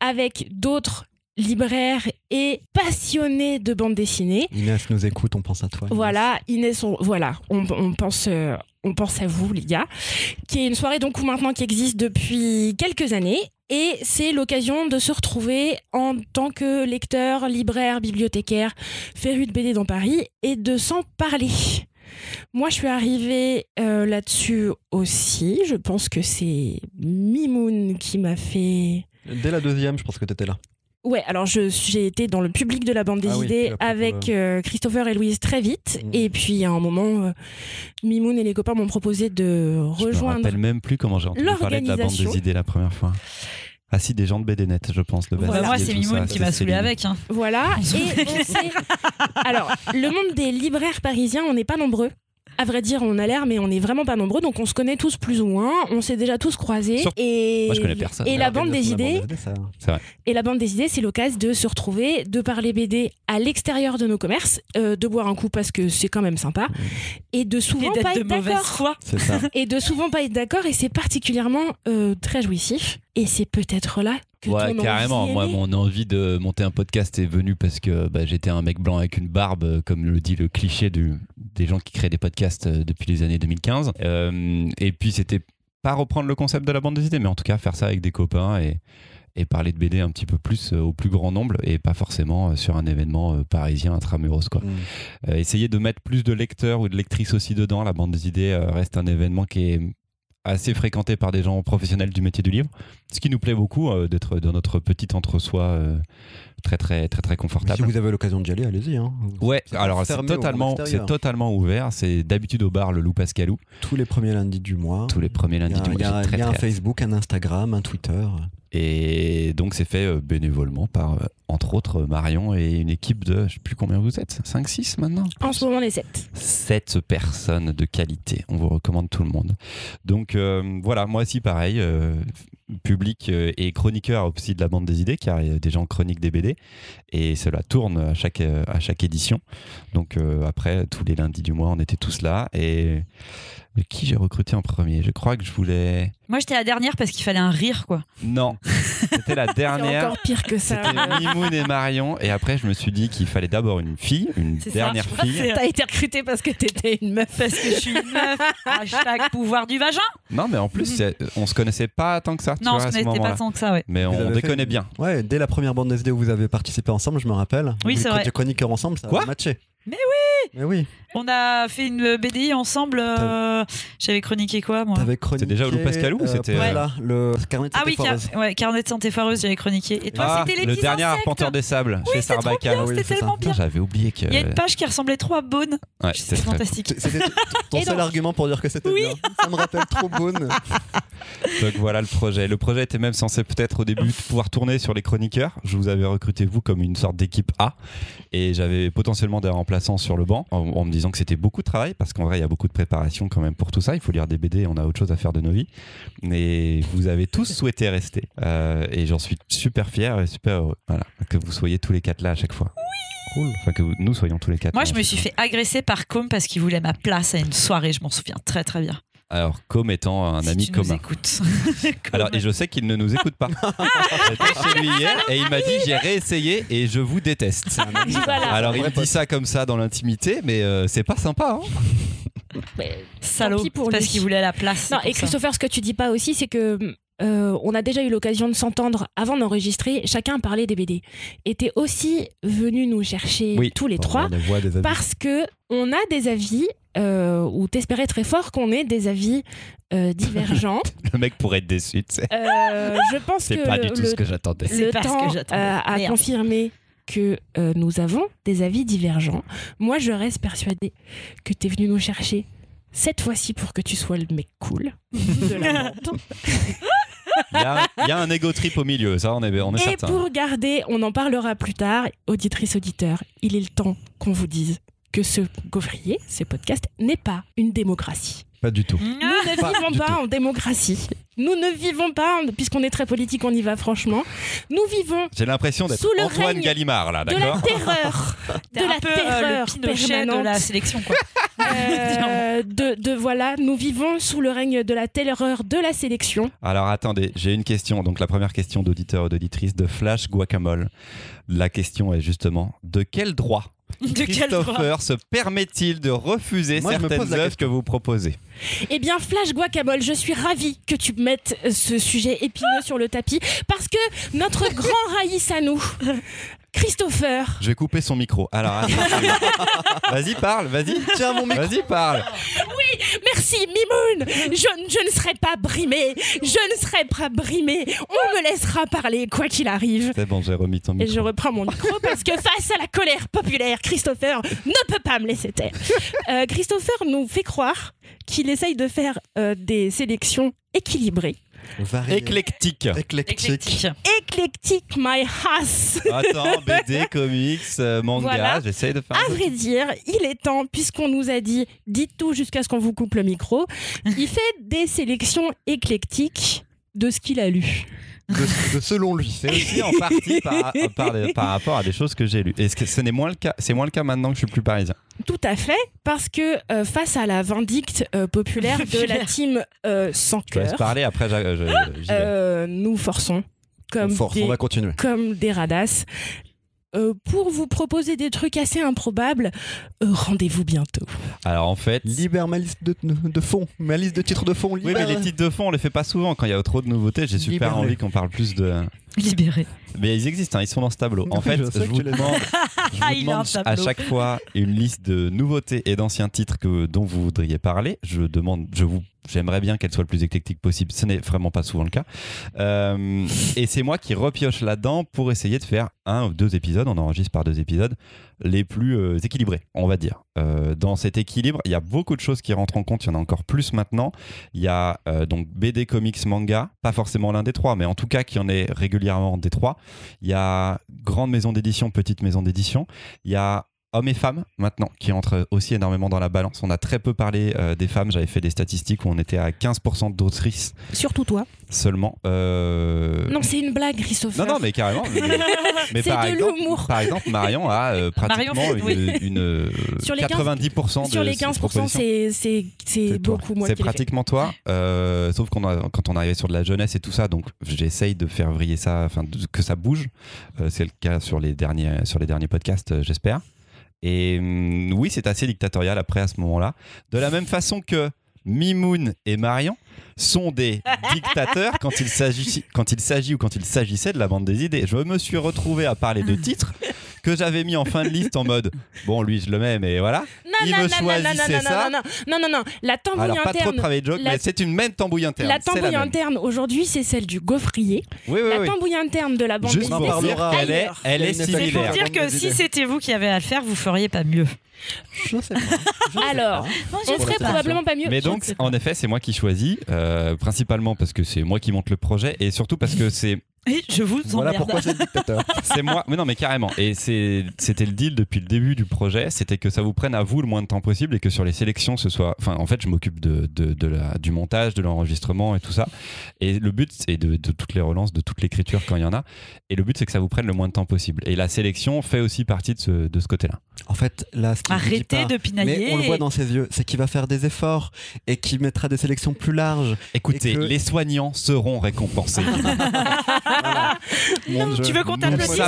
avec d'autres libraires et passionnés de bande dessinée.
Inès nous écoute, on pense à toi. Inès.
Voilà, Inès, on, voilà, on, on pense, euh, on pense à vous, les gars, qui est une soirée donc maintenant qui existe depuis quelques années. Et c'est l'occasion de se retrouver en tant que lecteur, libraire, bibliothécaire, féru de BD dans Paris et de s'en parler. Moi, je suis arrivée euh, là-dessus aussi. Je pense que c'est Mimoun qui m'a fait
Dès la deuxième, je pense que t'étais là.
Ouais, alors je- j'ai été dans le public de la bande des
Ah
idées avec
euh,
euh, Christopher et Louise très vite.
Mhm.
Et puis à un moment, euh, Mimoun et les copains m'ont proposé de
Je me
rejoindre.
rappelle même plus comment j'ai entendu parler de la bande des idées la première fois. Ah si, des gens de BDNet, je pense. Le
Voilà.
Moi, c'est Mimoun qui m'a saoulé avec. hein.
Voilà. et on Alors, le monde des libraires parisiens, on n'est pas nombreux. À vrai dire, on a l'air, mais on n'est vraiment pas nombreux. Donc on se connaît tous plus ou moins. On s'est déjà tous croisés.
Sur-
Et,
Moi, je connais personne.
Et la bande des idées. Et la bande des idées, c'est l'occasion de se retrouver, de parler BD à l'extérieur de nos commerces, euh, de boire un coup parce que c'est quand même sympa, et de souvent pas
de
être d'accord.
foi.
C'est ça.
Et de souvent pas être d'accord, et c'est particulièrement euh, très jouissif. Et c'est peut-être là que
Ouais,
ton
carrément. Moi, mon envie de monter un podcast est venue parce que bah, j'étais un mec blanc avec une barbe, euh, comme le dit le cliché du, des gens qui créent des podcasts euh, depuis les années 2015. Euh, et puis, c'était pas reprendre le concept de la bande des idées, mais en tout cas faire ça avec des copains et, et parler de BD un petit peu plus euh, au plus grand nombre et pas forcément euh, sur un événement euh, parisien intramuros. Quoi.
Mm.
Euh, essayer de mettre plus de lecteurs ou de lectrices aussi dedans. La bande des idées euh, reste un événement qui est assez fréquenté par des gens professionnels du métier du livre. Ce qui nous plaît beaucoup euh, d'être dans notre petit entre-soi euh, très très très très
Si
confortable.
vous avez l'occasion d'y aller, allez-y. hein.
Ouais, alors c'est totalement, c'est totalement ouvert. C'est d'habitude au bar le Loup Pascalou
Tous les premiers lundis du mois.
tous les premiers lundis du mois.
il y a- y un
très.
Facebook, un Instagram, un Twitter.
Et donc c'est fait euh, bénévolement par euh, entre autres Marion et une équipe de je sais plus combien vous êtes, 5 6 maintenant?
En ce moment, les sept.
Sept personnes de qualité. On vous recommande tout le monde. Donc euh, voilà, moi aussi pareil, euh, public euh, et chroniqueur aussi de la bande des idées, car il y a des gens chroniquent des BD et cela tourne à chaque, euh, à chaque édition. Donc euh, après, tous les lundis du mois, on était tous là. Et et qui j'ai recruté en premier? Je crois que je voulais.
Moi, j'étais la dernière parce qu'il fallait un rire, quoi.
Non, c'était la
C'est
dernière.
encore pire que ça.
C'était Mimoun et Marion. Et après, je me suis dit qu'il fallait d'abord une fille, une
C'est ça.
dernière fille.
T'as été recruté parce que t'étais une meuf.
Parce que je suis une meuf. Hashtag pouvoir du vagin.
Non, mais en plus, c'est- on se connaissait pas tant que ça. tu
Non,
vois, ce
n'étais
moment-là.
pas tant que ça, ouais.
Mais
Vous
on déconnait
fait-
bien.
Ouais, dès la première bande SD où vous avez participé ensemble, je me rappelle.
Oui, c'est vrai.
chroniqueur ensemble, ça
Quoi?
a matché. Mais oui,
On a fait une BDI ensemble. euh, J'avais chroniqué quoi, moi
t'avais chroniqué.
déjà Oulou Pascalou ou
euh,
c'était,
ouais,
euh,
là, le carnet de
Ah oui, car-
foireuse.
ouais, carnet de santé foireuse, j'avais chroniqué. Et toi,
Ah,
c'était les
le
petits
dernier
insectes.
arpenteur des sables chez
c'est trop
Sarbacane.
bien,
oui,
c'était
c'est ça.
tellement
Putain,
bien.
J'avais oublié que.
Il y a une page qui ressemblait trop à Bone.
Ouais,
C'était
c'était très-
fantastique.
C'était ton
Et
seul
donc-
argument pour dire que c'était
Oui.
bien. Ça me rappelle trop Boone.
Donc voilà le projet. Le projet était même censé peut-être au début pouvoir tourner sur les chroniqueurs. Je vous avais recruté vous comme une sorte d'équipe A et j'avais potentiellement des remplaçants sur le banc en, en me disant que c'était beaucoup de travail parce qu'en vrai il y a beaucoup de préparation quand même pour tout ça. Il faut lire des BD, on a autre chose à faire de nos vies. Mais vous avez tous souhaité rester Euh, et j'en suis super fier et super heureux. Voilà, que vous soyez tous les quatre là à chaque fois. Cool. Enfin que vous- nous soyons tous les quatre.
Moi,
là
je me suis fait agresser par Com parce qu'il voulait ma place à une soirée. Je m'en souviens très très bien.
Alors comme étant un
Si
ami
tu nous
commun.
écoutes.
Alors, et je sais qu'il ne nous écoute pas. J'étais chez lui hier et il m'a dit j'ai réessayé et je vous déteste.
Voilà.
Alors il dit ça comme ça dans l'intimité, mais euh, c'est pas sympa. hein.
Mais-
Salaud.
Tant pis pour
parce qu'il voulait la place.
Non, et
ça.
Christopher, ce que tu dis pas aussi, c'est que euh, on a déjà eu l'occasion de s'entendre avant d'enregistrer. Chacun parlait des BD. Et t'es aussi venu nous chercher
Oui.
tous les trois parce que on a des avis. Euh, ou t'espérais très fort qu'on ait des avis euh, divergents.
Le mec pourrait être déçu. tu sais.
Euh, je pense
C'est
que
pas
le,
du tout
le-
ce que j'attendais.
C'est
le
pas ce
temps
que j'attendais.
euh, a
Merde.
confirmé que euh, nous avons des avis divergents. Moi, je reste persuadée que tu es venu nous chercher cette fois-ci pour que tu sois le mec cool de la bande.
Il y, a, il y a un ego trip au milieu, ça on est, on est
Et
certain.
pour garder, on en parlera plus tard, auditrice, auditeur, il est le temps qu'on vous dise que ce gaufrier, ce podcast, n'est pas une démocratie.
Pas du tout.
Nous ne
Pas
vivons pas
tout.
en démocratie. Nous ne vivons pas, puisqu'on est très politique, on y va franchement. Nous vivons
J'ai l'impression d'être
Sous le
Antoine
règne
Gallimard là,
de la
d'accord
terreur.
T'es
de
un
la
peu euh,
terreur
le de la sélection, quoi.
Euh, de, de voilà, nous vivons sous le règne de la terreur de la sélection.
Alors attendez, j'ai une question. Donc la première question d'auditeur ou d'auditrice de Flash Guacamole. La question est justement de quel droit
De
Christopher se permet-il de refuser
Moi,
certaines œuvres que vous proposez
Eh bien, Flash Guacamole, je suis ravie que tu mettes ce sujet épineux sur le tapis parce que notre grand Raïs à nous, Christopher,
Je vais couper son micro. Alors, vas-y, parle, vas-y.
Tiens, mon micro.
Vas-y, parle.
merci Mimoun, je, je ne serai pas brimée, je ne serai pas brimée, on me laissera parler quoi qu'il arrive.
C'est bon, j'ai remis ton
Et je
micro.
reprends mon micro parce que face à la colère populaire, Christopher ne peut pas me laisser taire. Euh, Christopher nous fait croire qu'il essaye de faire euh, des sélections équilibrées.
Varié.
Éclectique.
Éclectique.
Éclectique.
Éclectique, my ass
Attends, BD, comics, euh, manga,
Voilà.
j'essaye de faire.
À vrai dire, il est temps, puisqu'on nous a dit dites tout jusqu'à ce qu'on vous coupe le micro, il fait des sélections éclectiques de ce qu'il a lu.
De, de selon lui.
C'est aussi en partie par, par, par rapport à des choses que j'ai lues. Est-ce que ce n'est moins le cas C'est moins le cas maintenant que je suis plus parisien.
Tout à fait, parce que euh, face à la vindicte euh, populaire de la team euh, sans
Je
cœur,
parler après. je- vais.
euh, nous forçons comme
Force,
des
on va continuer.
comme des radasses. Euh, pour vous proposer des trucs assez improbables, euh, rendez-vous bientôt.
Alors en fait.
Libère ma liste de, de fond, ma liste de titres de fond.
Oui,
Libère.
mais les titres de fond, on les fait pas souvent. Quand il y a trop de nouveautés, j'ai super envie qu'on parle plus de.
Libéré.
Mais ils existent, hein, ils sont dans ce tableau. En
Oui,
fait,
je
je, vous demande, je vous
Il a un
demande à chaque fois une liste de nouveautés et d'anciens titres que, dont vous voudriez parler. Je demande, je vous, j'aimerais bien qu'elle soit le plus éclectique possible. Ce n'est vraiment pas souvent le cas. Euh, et c'est moi qui repioche là-dedans pour essayer de faire un ou deux épisodes. On enregistre par deux épisodes les plus euh, équilibrés, on va dire. Euh, dans cet équilibre, il y a beaucoup de choses qui rentrent en compte. Il y en a encore plus maintenant. Il y a donc BD, comics, manga, pas forcément l'un des trois, mais en tout cas qui en est régulièrement des trois. Il y a grande maison d'édition, petite maison d'édition. Il y a hommes et femmes maintenant qui entrent aussi énormément dans la balance. On a très peu parlé euh, des femmes. J'avais fait des statistiques où on était à 15% d'autrices
Surtout toi.
seulement. Euh,
Non, c'est une blague, Christopher.
non, non, mais carrément. Mais, mais
C'est
par,
de
exemple,
l'humour.
par exemple, Marion a euh, pratiquement
Marion fait-
une, une, euh,
Sur les 15
90% de
Sur les
ses
15%,
propositions.
c'est beaucoup, moi,
C'est pratiquement toi. sauf qu'on quand on arrivait sur de la jeunesse et tout ça, donc j'essaye de faire vriller ça, enfin que ça bouge. C'est le cas sur les derniers, sur les derniers podcasts, j'espère. Et hum, oui, c'est assez dictatorial après à ce moment-là. De la même façon que Mimoun et Marion sont des dictateurs quand il s'agit quand il s'agit ou quand il s'agissait de la bande des idées. Je me suis retrouvé à parler de titres que j'avais mis en fin de liste en mode bon, lui, je le mets, mais voilà.
Non,
Il
non,
me
non, non, non,
choisissait
non,
ça.
non, non, non, non, non, non. La tambouille
Alors, pas trop de travail de joke,
la-
mais c'est une même tambouille interne.
La tambouille
même.
interne aujourd'hui, c'est celle du gaufrier.
Oui, oui,
la
oui.
tambouille interne de la bande
Juste
dessinée,
c'est
qu'elle est, elle est
une
C'est pour
similaire.
dire que si c'était vous qui avez à le faire, vous feriez pas mieux.
Je sais pas. Je sais
Alors,
pas.
on ferait
la
probablement pas mieux.
Mais donc,
sais
en effet, c'est moi qui choisis, euh, principalement parce que c'est moi qui monte le projet et surtout parce que c'est
Et je vous
Voilà
emmerde.
pourquoi c'est le dictateur.
c'est moi. Mais non, mais carrément. Et c'est c'était le deal depuis le début du projet, c'était que ça vous prenne à vous le moins de temps possible et que sur les sélections ce soit. Enfin, en fait, je m'occupe de, de, de la, du montage, de l'enregistrement et tout ça. Et le but, c'est de, de toutes les relances, de toute l'écriture quand il y en a. Et le but, c'est que ça vous prenne le moins de temps possible. Et la sélection fait aussi partie de ce, de ce côté-là.
En fait, là, ce qu'il vous dit
Arrêtez
pas,
de pinailler.
Mais on le voit dans ses yeux, c'est qu'il va faire des efforts et qu'il mettra des sélections plus larges.
Écoutez,
Et que-
les soignants seront récompensés.
Voilà. Dieu.
tu veux qu'on t'applaudisse,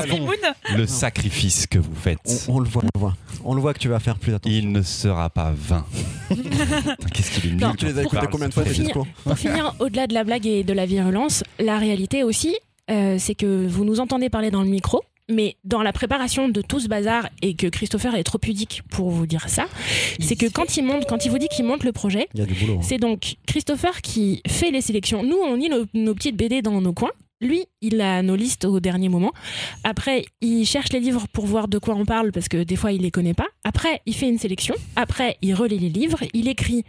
le sacrifice que vous faites.
on, on le voit, on le voit. On le voit que tu vas faire plus attention.
Il ne sera pas vain. Qu'est-ce qu'il est nul.
Non,
Tu les as écoutés combien de fois tes
président.
discours
Pour finir, au-delà de la blague et de la virulence, la réalité aussi, euh, c'est que vous nous entendez parler dans le micro. Mais dans la préparation de tout ce bazar et que Christopher est trop pudique pour vous dire ça, c'est que quand il monte, quand il vous dit qu'il monte le projet,
hein.
c'est donc Christopher qui fait les sélections. Nous, on lit nos, nos petites BD dans nos coins. Lui, il a nos listes au dernier moment. Après, il cherche les livres pour voir de quoi on parle parce que des fois, il les connaît pas. Après, il fait une sélection. Après, il relit les livres. Il écrit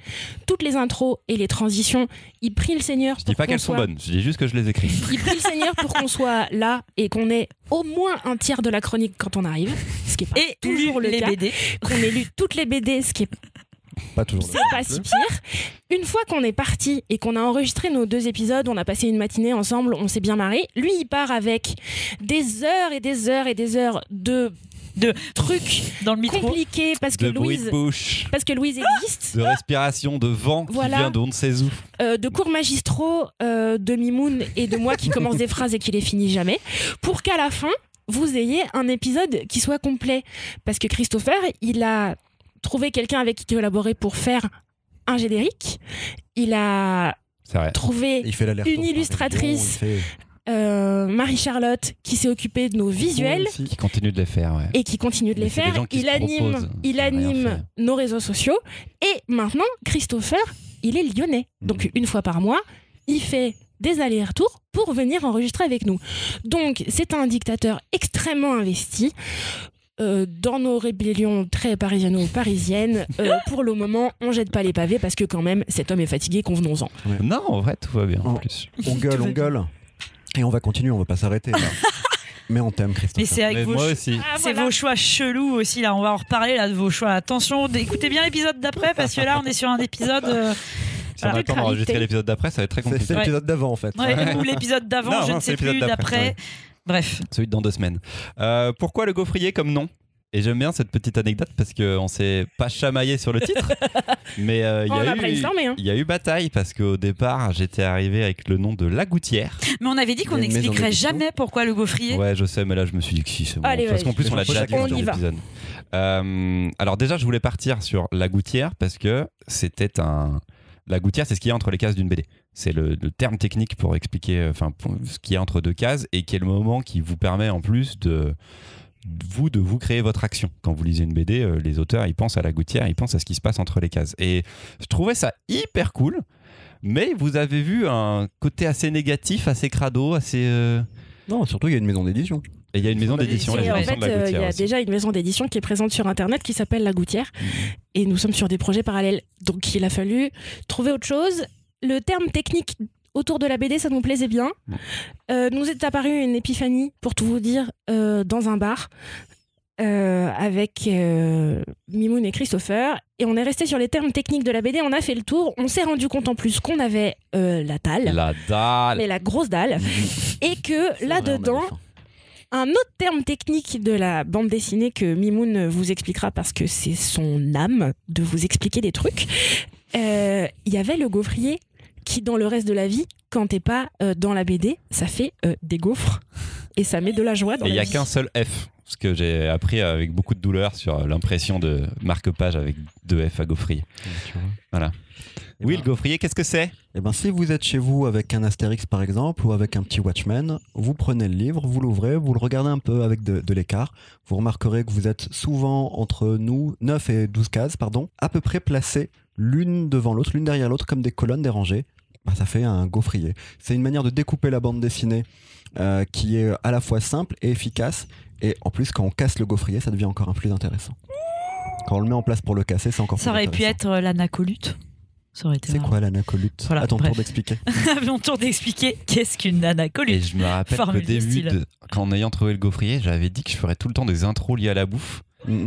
toutes les intros et les transitions. Il prie le Seigneur.
Je dis pas qu'elles sont
soit-
bonnes, je dis juste que je les écris.
Il prie le Seigneur pour qu'on soit là et qu'on ait au moins un tiers de la chronique quand on arrive. Ce qui est pas
Et
toujours le
les
cas.
BD.
Qu'on ait lu toutes les BD, ce qui est
Pas toujours.
c'est pas si pire. Une fois qu'on est parti et qu'on a enregistré nos deux épisodes, on a passé une matinée ensemble, on s'est bien marré. Lui, il part avec des heures et des heures et des heures de,
De-
trucs
Dans le micro.
compliqués parce que
De bruit de
Louise,
bouche,
parce que Louise existe,
de respiration, de vent
Voilà.
qui vient de on ne sait où.
euh, de cours magistraux euh, de Mimoun et de moi qui commence des phrases et qui les finit jamais, pour qu'à la fin vous ayez un épisode qui soit complet. Parce que Christopher, il a trouvé quelqu'un avec qui collaborer pour faire un générique. Il a trouvé
Il fait l'aller
Une illustratrice. euh, Marie-Charlotte qui s'est occupée de nos visuels
Qui continue de les faire, ouais.
et qui continue de les faire. Il anime,
proposent,
il nos réseaux sociaux. Et maintenant, Christopher, il est lyonnais. Donc
Mhm.
une fois par mois, il fait des allers-retours pour venir enregistrer avec nous. Donc c'est un dictateur extrêmement investi. Euh, dans nos rébellions très parisiano-parisiennes, euh, pour le moment, on jette pas les pavés parce que quand même, cet homme est fatigué, convenons-en.
Non, en vrai, tout va bien en plus.
On gueule, on gueule. Et on va continuer, on va pas s'arrêter. Mais on t'aime, Christophe.
Mais c'est avec
Mais
vos,
moi aussi.
Ah,
c'est
voilà.
vos choix chelous aussi là. On va en reparler là de vos choix. Attention, écoutez bien l'épisode d'après parce que là on est sur un épisode euh,
Si on a
Voilà.
le temps d'enregistrer l'épisode d'après, ça va être très compliqué.
c'est l'épisode d'avant, en fait.
ouais, ou l'épisode d'avant, je
non,
ne sais
l'épisode
plus
d'après,
d'après. Bref,
Celui de dans deux semaines. Euh, pourquoi le gaufrier comme nom? Et j'aime bien cette petite anecdote parce qu'on s'est pas chamaillé sur le titre, mais euh, il
On
y
a
a eu
brainstormé, hein.
il y a eu bataille parce qu'au départ j'étais arrivé avec le nom de La Gouttière.
mais on avait dit qu'on n'expliquerait jamais pourquoi le gaufrier.
Ouais, je sais, mais là je me suis dit que si c'est bon.
Allez,
parce
ouais,
qu'en plus on l'a déjà dit dans
y va.
l'épisode. Euh, alors déjà je voulais partir sur La Gouttière parce que c'était un la gouttière, c'est ce qu'il y a entre les cases d'une BD. C'est le, le terme technique pour expliquer euh, enfin, ce qu'il y a entre deux cases et qui est le moment qui vous permet en plus de vous de vous créer votre action. Quand vous lisez une BD, euh, les auteurs ils pensent à la gouttière, ils pensent à ce qui se passe entre les cases. Et je trouvais ça hyper cool, mais vous avez vu un côté assez négatif, assez crado, assez. euh,
Non, surtout, il y a une maison d'édition.
Et il y a une maison d'édition,
en fait, euh, il y a
aussi.
déjà une maison d'édition qui est présente sur Internet qui s'appelle La Gouttière. Et nous sommes sur des projets parallèles. Donc il a fallu trouver autre chose. Le terme technique autour de la BD, ça nous plaisait bien. Euh, nous est apparu une épiphanie, pour tout vous dire, euh, dans un bar. euh, avec Mimoun et Christopher et on est resté sur les termes techniques de la BD on a fait le tour on s'est rendu compte en plus qu'on avait la dalle
La dalle.
mais la grosse dalle et que là-dedans un autre terme technique de la bande dessinée que Mimoun vous expliquera parce que c'est son âme de vous expliquer des trucs. Il y avait le gaufrier qui, dans le reste de la vie, quand t'es pas euh, dans la BD, ça fait euh, des gaufres et ça met de la joie dans
Et il n'y a qu'un seul F. Ce que j'ai appris avec beaucoup de douleur sur l'impression de marque-page avec deux F à gaufrier. Voilà.
Eh
Oui,
ben-
le gaufrier, qu'est-ce que c'est?
Eh ben, si vous êtes chez vous avec un Astérix par exemple ou avec un petit Watchmen, vous prenez le livre, vous l'ouvrez, vous le regardez un peu avec de, de l'écart. Vous remarquerez que vous êtes souvent entre nous 9 et 12 cases, pardon, à peu près placées l'une devant l'autre, l'une derrière l'autre, comme des colonnes des rangées. Bah, ça fait un gaufrier. C'est une manière de découper la bande dessinée euh, qui est à la fois simple et efficace. Et en plus, quand on casse le gaufrier, ça devient encore un plus intéressant. Quand on le met en place pour le casser, c'est encore
Ça
plus
aurait pu
intéressant.
être euh, l'anacolute. Ça aurait été
C'est
marrant.
quoi l'anacolute?
Voilà,
À ton
bref.
tour d'expliquer.
À mon tour d'expliquer qu'est-ce qu'une
Et
anacolute.
je me rappelle
du
début, de- en ayant trouvé le gaufrier, j'avais dit que je ferais tout le temps des intros liées à la bouffe.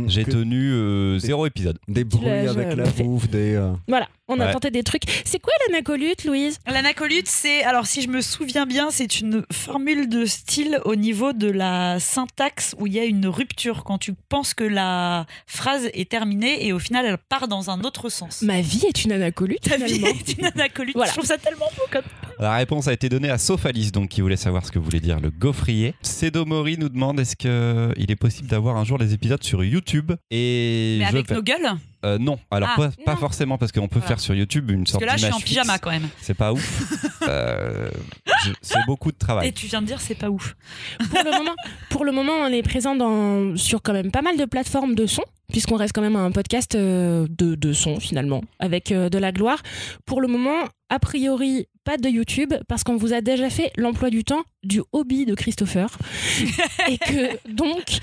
J'ai tenu euh, zéro épisode.
Des bruits avec la
fait.
bouffe, des. euh,
Voilà, on a
Ouais.
tenté des trucs. C'est quoi l'anacolute, Louise?
L'anacolute, c'est, alors si je me souviens bien, c'est une formule de style au niveau de la syntaxe où il y a une rupture quand tu penses que la phrase est terminée et au final elle part dans un autre sens.
Ma vie est une anacolute,
Ta vie
finalement.
est une anacolute.
Voilà.
Je trouve ça tellement beau comme.
La réponse a été donnée à Sophalis, donc qui voulait savoir ce que voulait dire le gaufrier. Cédo Mori nous demande est-ce qu'il est possible d'avoir un jour des épisodes sur YouTube Et
Mais
je
avec
vais-
nos gueules
Euh, non, alors
Ah,
pas, pas
non.
forcément parce qu'on peut
Voilà.
faire sur YouTube une
Parce
sorte
que là, je suis en pyjama
fixe.
quand même.
C'est pas ouf. Euh, je- c'est beaucoup de
Et
travail.
tu viens de dire, c'est pas ouf.
pour, le moment, pour le moment, on est présent dans, sur quand même pas mal de plateformes de son, puisqu'on reste quand même un podcast euh, de, de son finalement, avec de la gloire. Pour le moment, a priori, pas de YouTube, parce qu'on vous a déjà fait l'emploi du temps du hobby de Christopher. et que donc,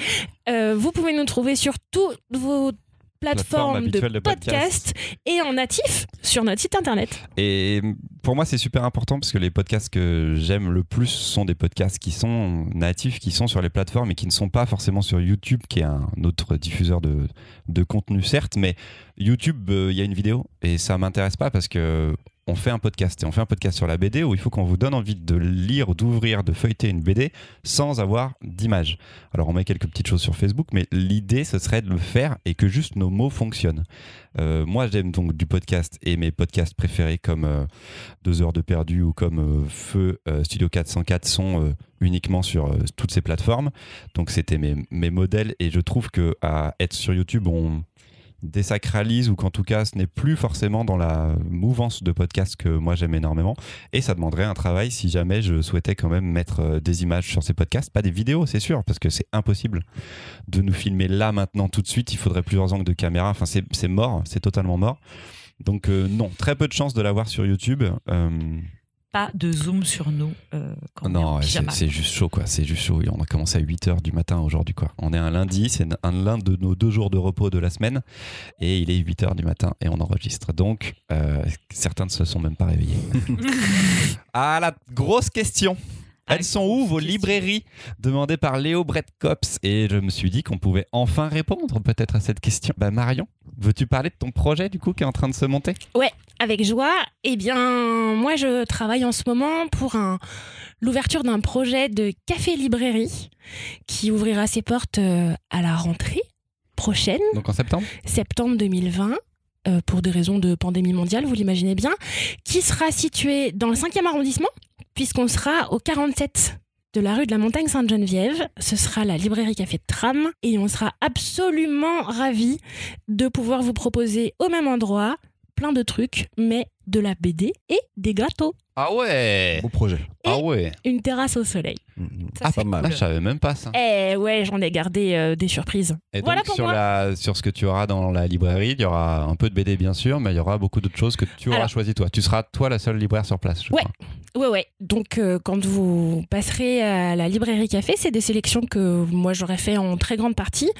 euh, vous pouvez nous trouver sur toutes vos plateformes de
de
podcast et en natif sur notre site internet.
Et pour moi, c'est super important parce que les podcasts que j'aime le plus sont des podcasts qui sont natifs, qui sont sur les plateformes et qui ne sont pas forcément sur YouTube, qui est un autre diffuseur de, de contenu, certes, mais YouTube, euh, il y a une vidéo et ça m'intéresse pas parce que on fait un podcast et on fait un podcast sur la BD où il faut qu'on vous donne envie de lire, d'ouvrir, de feuilleter une BD sans avoir d'image. Alors on met quelques petites choses sur Facebook, mais l'idée ce serait de le faire et que juste nos mots fonctionnent. Euh, moi j'aime donc du podcast et mes podcasts préférés comme euh, Deux heures de perdu ou comme euh, Feu Studio 404 sont uniquement sur toutes ces plateformes. Donc c'était mes, modèles et je trouve que être sur YouTube on désacralise ou qu'en tout cas ce n'est plus forcément dans la mouvance de podcast que moi j'aime énormément. Et ça demanderait un travail si jamais je souhaitais quand même mettre euh, des images sur ces podcasts. Pas des vidéos c'est sûr parce que c'est impossible de nous filmer là maintenant tout de suite. Il faudrait plusieurs angles de caméra. Enfin c'est mort c'est totalement mort. Donc euh, non très peu de chances de l'avoir sur YouTube. Euh,
Pas de zoom sur nous euh, quand on est en
non, ouais, c'est juste chaud, quoi. C'est juste chaud. On a commencé à 8h du matin aujourd'hui, quoi. On est un lundi, c'est un l'un de nos deux jours de repos de la semaine. Et il est 8h du matin et on enregistre. Donc, euh, certains ne se sont même pas réveillés. ah, la grosse question elles sont où vos librairies? Demandées par Léo Bretkops. Et je me suis dit qu'on pouvait enfin répondre peut-être à cette question. Bah Marion, veux-tu parler de ton projet du coup qui est en train de se monter?
Avec joie, eh bien, moi je travaille en ce moment pour un- l'ouverture d'un projet de café-librairie qui ouvrira ses portes euh, à la rentrée prochaine,
Donc en septembre?
Septembre 2020. euh, pour des raisons de pandémie mondiale, vous l'imaginez bien, qui sera situé dans le 5e arrondissement, puisqu'on sera au 47 de la rue de la Montagne Sainte-Geneviève. Ce sera la librairie Café de Tram et on sera absolument ravis de pouvoir vous proposer au même endroit plein de trucs, mais de la BD et des gâteaux.
Ah ouais
Beau projet.
Ah ouais
Une terrasse au soleil.
Mm,
Ça,
Ah
pas mal.
Ah, je savais même pas ça.
Eh ouais, j'en ai gardé euh, des surprises.
Et
Voilà
donc
pour
sur,
moi.
la, sur ce que tu auras dans la librairie, il y aura un peu de BD bien sûr, mais il y aura beaucoup d'autres choses que tu auras
Alors-
choisi toi. Tu seras toi la seule libraire sur place. Je
Ouais.
crois.
Ouais, ouais. Donc, euh, quand vous passerez à la librairie café, c'est des sélections que moi j'aurais fait en très grande partie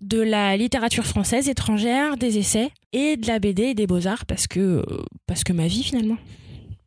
de la littérature française étrangère, des essais et de la BD et des beaux-arts parce que, euh, parce que ma vie finalement.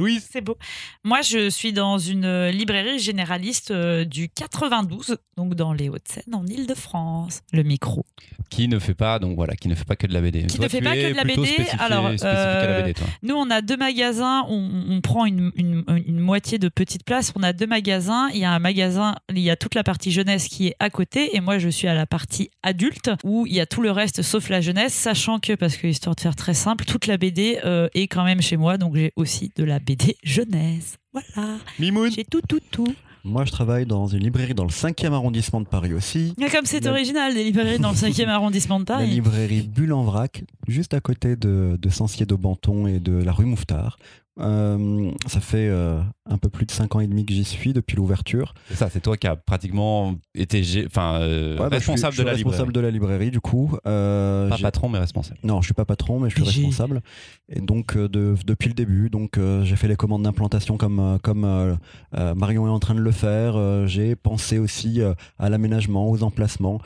Louise
C'est beau. Moi, je suis dans une euh, librairie généraliste euh, du 92, donc dans les Hauts-de-Seine, en Ile-de-France. Le micro.
qui ne fait pas donc voilà, qui ne fait pas que de la BD.
Qui
Toi,
ne fait pas que de la BD. Alors,
la
euh,
BD.
Nous, on a deux magasins. On, on prend une, une- une moitié de petite place. On a deux magasins. Il y a un magasin, il y a toute la partie jeunesse qui est à côté. Et moi, je suis à la partie adulte où il y a tout le reste sauf la jeunesse. Sachant que, parce que histoire de faire très simple, toute la BD euh, est quand même chez moi. Donc, j'ai aussi de la BD jeunesse. Voilà.
Mimoun
J'ai tout, tout, tout.
Moi, je travaille dans une librairie dans le 5e arrondissement de Paris aussi.
Mais Comme c'est
La-
original, des librairies dans le 5e arrondissement de
La
Paris.
librairie Bulle en Vrac, juste à côté de, de Sancier de Banton et de la rue Mouffetard. Euh, ça fait euh, un peu plus de 5 ans et demi que j'y suis depuis l'ouverture.
C'est ça, c'est toi qui as pratiquement été enfin, euh,
Ouais, bah, je suis-
responsable
je suis
de la
responsable
librairie.
de la librairie du coup. Euh,
Pas patron, mais responsable.
Non, je suis pas patron, mais je suis responsable. Et donc euh, de- depuis le début, donc euh, j'ai fait les commandes d'implantation comme euh, comme euh, euh, Marion est en train de le faire. Euh, j'ai pensé aussi euh, à l'aménagement, aux emplacements.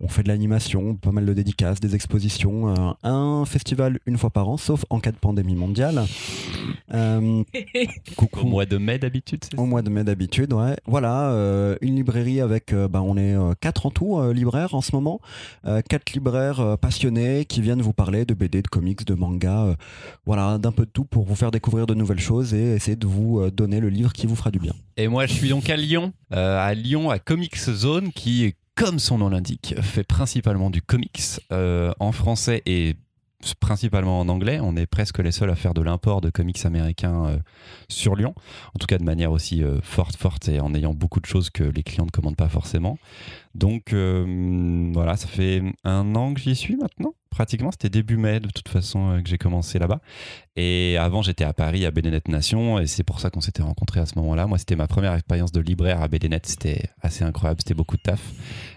On fait de l'animation, pas mal de dédicaces, des expositions, euh, un festival une fois par an, sauf en cas de pandémie mondiale. Euh, coucou.
Au mois de mai d'habitude, c'est ça
Au mois de mai d'habitude, ouais. Voilà, euh, une librairie avec, euh, bah, on est euh, quatre en tout euh, libraires en ce moment, Euh, quatre libraires euh, passionnés qui viennent vous parler de BD, de comics, de manga, euh, voilà, d'un peu de tout pour vous faire découvrir de nouvelles choses et essayer de vous euh, donner le livre qui vous fera du bien.
Et moi, je suis donc à Lyon, euh, à Lyon, à Comics Zone, qui, comme son nom l'indique, fait principalement du comics euh, en français et principalement en anglais. On est presque les seuls à faire de l'import de comics américains euh, sur Lyon, en tout cas de manière aussi euh, forte, forte et en ayant beaucoup de choses que les clients ne commandent pas forcément. Donc euh, voilà, ça fait un an que j'y suis maintenant. Pratiquement, c'était début mai de toute façon que j'ai commencé là-bas. Et avant, j'étais à Paris, à BDNet Nation, et c'est pour ça qu'on s'était rencontrés à ce moment-là. Moi, c'était ma première expérience de libraire à BDNet, c'était assez incroyable, c'était beaucoup de taf.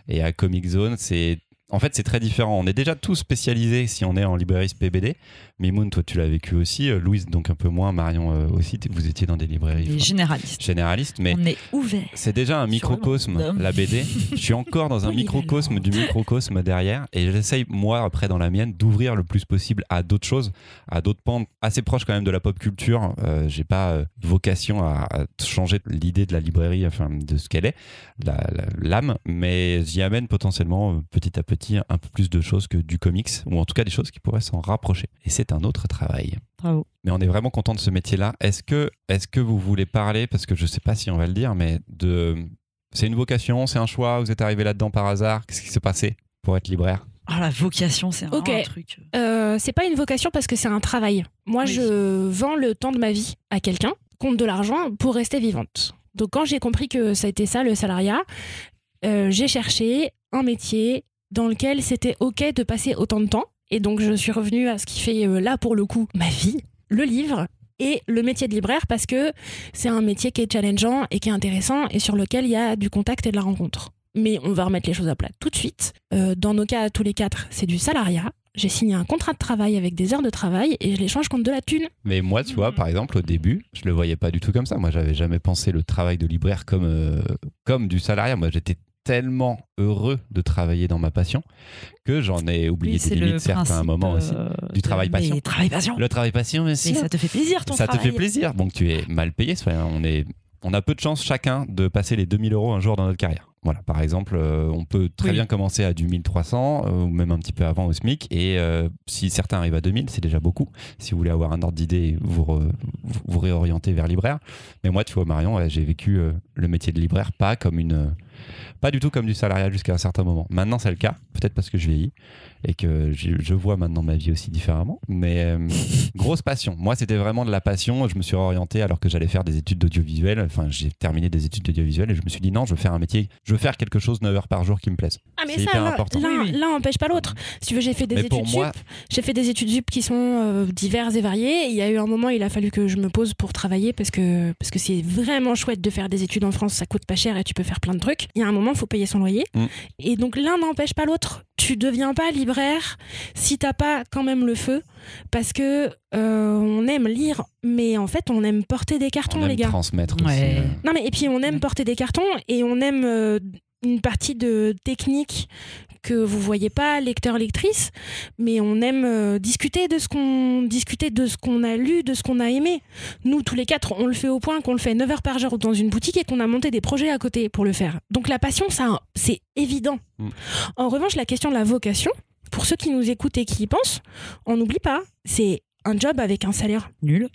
Et à Comic Zone, c'est. En fait, c'est très différent. On est déjà tous spécialisés si on est en librairie PBD. Mimoun, toi, tu l'as vécu aussi. Euh, Louise, donc un peu moins. Marion euh, aussi. Vous étiez dans des librairies enfin,
généralistes.
généralistes. Mais
On est ouvert.
c'est déjà un microcosme, la BD. Je suis encore dans un microcosme du microcosme derrière et j'essaye, moi, après, dans la mienne, d'ouvrir le plus possible à d'autres choses, à d'autres pans assez proches quand même de la pop culture. Euh, J'ai pas euh, vocation à, à changer l'idée de la librairie, enfin, de ce qu'elle est, l'âme, mais j'y amène potentiellement, petit à petit, un peu plus de choses que du comics, ou en tout cas des choses qui pourraient s'en rapprocher. Et c'est un autre travail.
Bravo.
Mais on est vraiment content de ce métier-là. Est-ce que, est que vous voulez parler, parce que je sais pas si on va le dire, mais de. C'est une vocation, c'est un choix, vous êtes arrivé là-dedans par hasard, qu'est-ce qui s'est passé pour être libraire?
Ah, la vocation, c'est vraiment
Ok.
un truc.
Euh, c'est pas une vocation parce que c'est un travail. Moi,
Oui.
je vends le temps de ma vie à quelqu'un, compte de l'argent pour rester vivante. Donc, quand j'ai compris que ça a été ça, le salariat, euh, j'ai cherché un métier dans lequel c'était OK de passer autant de temps. Et donc, je suis revenue à ce qui fait euh, là, pour le coup, ma vie, le livre et le métier de libraire parce que c'est un métier qui est challengeant et qui est intéressant et sur lequel il y a du contact et de la rencontre. Mais on va remettre les choses à plat tout de suite. Euh, dans nos cas, tous les quatre, c'est du salariat. J'ai signé un contrat de travail avec des heures de travail et je l'échange contre de la thune.
Mais moi, tu vois,
Mhm.
par exemple, au début, je le voyais pas du tout comme ça. Moi, j'avais jamais pensé le travail de libraire comme, euh, comme du salariat. Moi, j'étais tellement heureux de travailler dans ma passion que j'en ai oublié
Oui,
des limites, certes, à un aussi.
euh,
Du travail passion.
travail passion.
Le travail passion, bien
Mais ça te fait plaisir ton
ça te
travail.
fait plaisir. Donc tu es mal payé. On, est, on a peu de chance chacun de passer les 2000 euros un jour dans notre carrière. Voilà, par exemple, euh, on peut très
Oui.
bien commencer à du 1300 euh, ou même un petit peu avant au SMIC. Et euh, si certains arrivent à 2000, c'est déjà beaucoup. Si vous voulez avoir un ordre d'idée, vous, re- vous réorientez vers libraire. Mais moi, tu vois, Marion, ouais, j'ai vécu le métier de libraire pas comme une. Pas du tout comme du salariat jusqu'à un certain moment. Maintenant, c'est le cas, peut-être parce que je vieillis et que je, je vois maintenant ma vie aussi différemment. Mais euh, grosse passion. Moi, c'était vraiment de la passion. Je me suis orienté alors que j'allais faire des études d'audiovisuel. Enfin, j'ai terminé des études d'audiovisuel et je me suis dit non, je veux faire un métier, je veux faire quelque chose 9 heures par jour qui me plaise.
Ah mais ça, l'un
important.
l'un-
Oui, oui.
l'un empêche pas l'autre. Si tu veux, j'ai fait des
Mais
études
moi-
sup. J'ai fait des études sup qui sont euh, diverses et variées. Il y a eu un moment, il a fallu que je me pose pour travailler parce que parce que c'est vraiment chouette de faire des études en France. Ça coûte pas cher et tu peux faire plein de trucs. Il y a un moment, il faut payer son loyer.
Mm.
Et donc l'un n'empêche pas l'autre. Tu deviens pas libraire si t'as pas quand même le feu, parce que euh, on aime lire, mais en fait on aime porter des cartons,
On aime
les gars.
transmettre
Ouais.
aussi. euh,
Non mais et puis on aime porter des cartons et on aime euh, une partie de technique que vous voyez pas lecteur lectrice mais on aime euh, discuter de ce qu'on discuter de ce qu'on a lu de ce qu'on a aimé nous tous les quatre on le fait au point qu'on le fait 9 heures par jour dans une boutique et qu'on a monté des projets à côté pour le faire donc la passion ça c'est évident
Mm.
en revanche la question de la vocation pour ceux qui nous écoutent et qui y pensent on n'oublie pas c'est un job avec un salaire
Nul.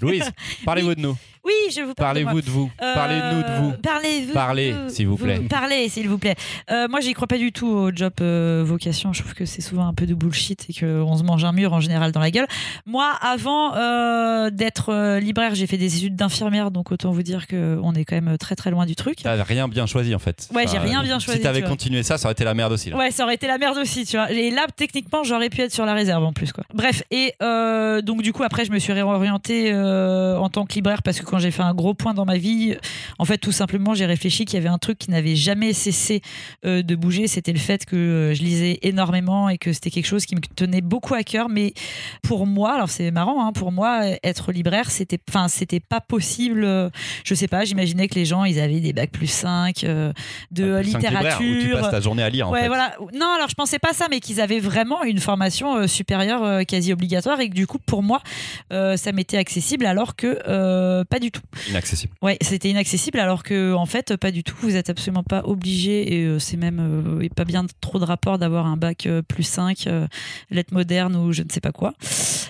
Louise, parlez-vous de nous.
Oui, je vous parle.
Parlez-vous de vous.
Euh,
Parlez-nous de vous.
Parlez-vous.
Parlez, s'il vous plaît.
Parlez, s'il vous plaît. Euh, moi, j'y crois pas du tout au job euh, vocation. Je trouve que c'est souvent un peu de bullshit et qu'on se mange un mur en général dans la gueule. Moi, avant euh, d'être euh, libraire, j'ai fait des études d'infirmière, donc autant vous dire qu'on est quand même très très loin du truc.
T'as rien bien choisi en fait.
Ouais, j'ai rien bien choisi,
Si t'avais continué ça, ça aurait été la merde aussi. Là.
Ouais, ça aurait été la merde aussi, tu vois. Et là, techniquement, j'aurais pu être sur la réserve en plus, quoi. Bref, et donc du coup, après, je me suis réorientée en tant que libraire parce que quand j'ai fait un gros point dans ma vie, en fait, tout simplement, j'ai réfléchi qu'il y avait un truc qui n'avait jamais cessé euh, de bouger. C'était le fait que euh, je lisais énormément et que c'était quelque chose qui me tenait beaucoup à cœur. Mais pour moi, alors c'est marrant, hein, pour moi, être libraire, c'était, enfin, c'était pas possible. euh, Je sais pas, j'imaginais que les gens, ils avaient des bacs plus 5 euh, de
Plus
littérature.
Où tu passes ta journée à lire en
ouais,
fait.
voilà. Non, alors je pensais pas ça, mais qu'ils avaient vraiment une formation supérieure quasi obligatoire et que du coup, pour moi, ça m'était accessible alors que pas du tout.
Inaccessible.
Ouais, c'était inaccessible alors que en fait, pas du tout. Vous êtes absolument pas obligé et euh, c'est même euh, et pas bien trop de rapport d'avoir un bac euh, plus 5, euh, lettres modernes ou je ne sais pas quoi.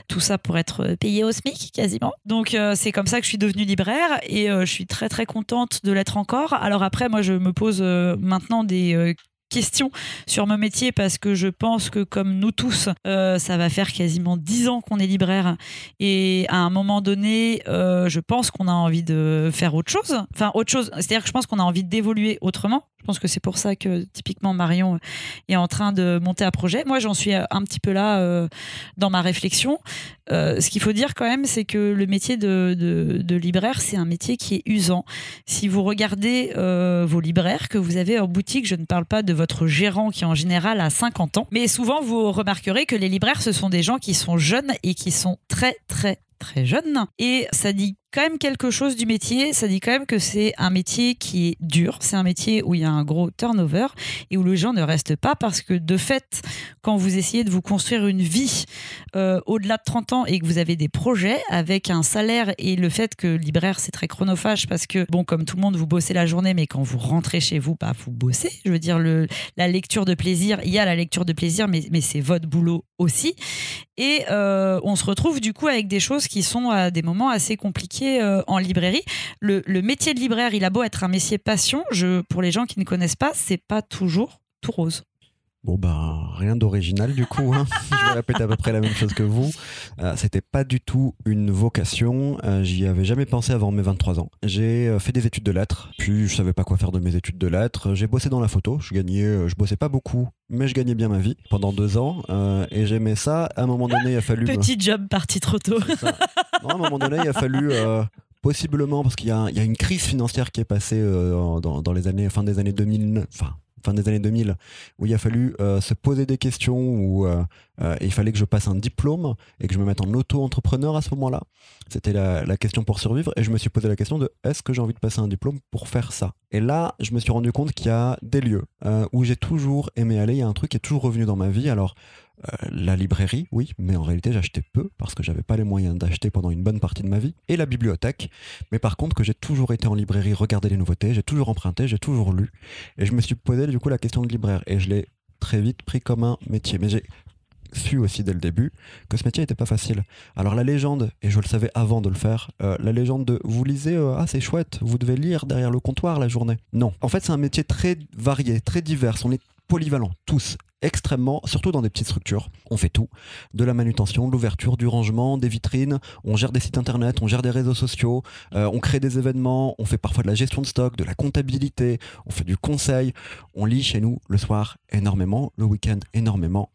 Tout ça pour être payé au SMIC quasiment. Donc c'est comme ça que je suis devenue libraire et je suis très très contente de l'être encore. Alors après, moi, je me pose maintenant des questions sur mon métier parce que je pense que comme nous tous, euh, ça va faire quasiment dix ans qu'on est libraire et à un moment donné, euh, je pense qu'on a envie de faire autre chose. Enfin, autre chose. C'est-à-dire que je pense qu'on a envie d'évoluer autrement. Je pense que c'est pour ça que typiquement Marion est en train de monter un projet. Moi, j'en suis un petit peu là euh, dans ma réflexion. Euh, ce qu'il faut dire quand même, c'est que le métier de, libraire, c'est un métier qui est usant. Si vous regardez euh, vos libraires que vous avez en boutique, je ne parle pas de votre gérant qui en général a 50 ans, mais souvent vous remarquerez que les libraires, ce sont des gens qui sont jeunes et qui sont très très très jeunes. Et ça dit quand même quelque chose du métier. Ça dit quand même que c'est un métier qui est dur. C'est un métier où il y a un gros turnover et où les gens ne restent pas parce que de fait, quand vous essayez de vous construire une vie euh, au-delà de 30 ans et que vous avez des projets avec un salaire et le fait que libraire c'est très chronophage parce que bon comme tout le monde vous bossez la journée mais quand vous rentrez chez vous bah vous bossez je veux dire le, la lecture de plaisir il y a la lecture de plaisir mais, mais c'est votre boulot aussi. Et euh, on se retrouve du coup avec des choses qui sont à des moments assez compliqués euh, en librairie. Le, métier de libraire il a beau être un métier passion pour les gens qui ne connaissent pas c'est pas toujours tout rose
Bon ben rien d'original du coup. hein. Je vais répéter à peu près la même chose que vous. Euh, C'était pas du tout une vocation. Euh, J'y avais jamais pensé avant mes 23 ans. J'ai euh, fait des études de lettres. Puis je savais pas quoi faire de mes études de lettres. J'ai bossé dans la photo. Je gagnais, je bossais pas beaucoup, mais je gagnais bien ma vie pendant deux ans. euh, et j'aimais ça. À un moment donné, il a fallu. me-
petit job parti trop tôt.
Non, à un moment donné, il a fallu. Possiblement, parce qu'il y, a une crise financière qui est passée euh, dans, les années, fin des années 2000, enfin, fin des années 2000, où il a fallu euh, se poser des questions, où euh, il fallait que je passe un diplôme et que je me mette en auto-entrepreneur à ce moment-là. C'était la, la question pour survivre, et je me suis posé la question de est-ce que j'ai envie de passer un diplôme pour faire ça? Et là, je me suis rendu compte qu'il y a des lieux où j'ai toujours aimé aller, il y a un truc qui est toujours revenu dans ma vie, alors euh, la librairie, oui, mais en réalité j'achetais peu parce que j'avais pas les moyens d'acheter pendant une bonne partie de ma vie. Et la bibliothèque, mais par contre que j'ai toujours été en librairie, regarder les nouveautés, j'ai toujours emprunté, j'ai toujours lu. Et je me suis posé du coup la question de libraire et je l'ai très vite pris comme un métier. Mais j'ai su aussi dès le début que ce métier n'était pas facile. Alors la légende, et je le savais avant de le faire, euh, la légende de vous lisez, euh, ah c'est chouette, vous devez lire derrière le comptoir la journée. Non. En fait c'est un métier très varié, très divers, on est polyvalents, tous extrêmement, surtout dans des petites structures. On fait tout, de la manutention, de l'ouverture, du rangement, des vitrines, on gère des sites internet, on gère des réseaux sociaux, euh, on crée des événements, on fait parfois de la gestion de stock, de la comptabilité, on fait du conseil, on lit chez nous le soir énormément, le week-end énormément.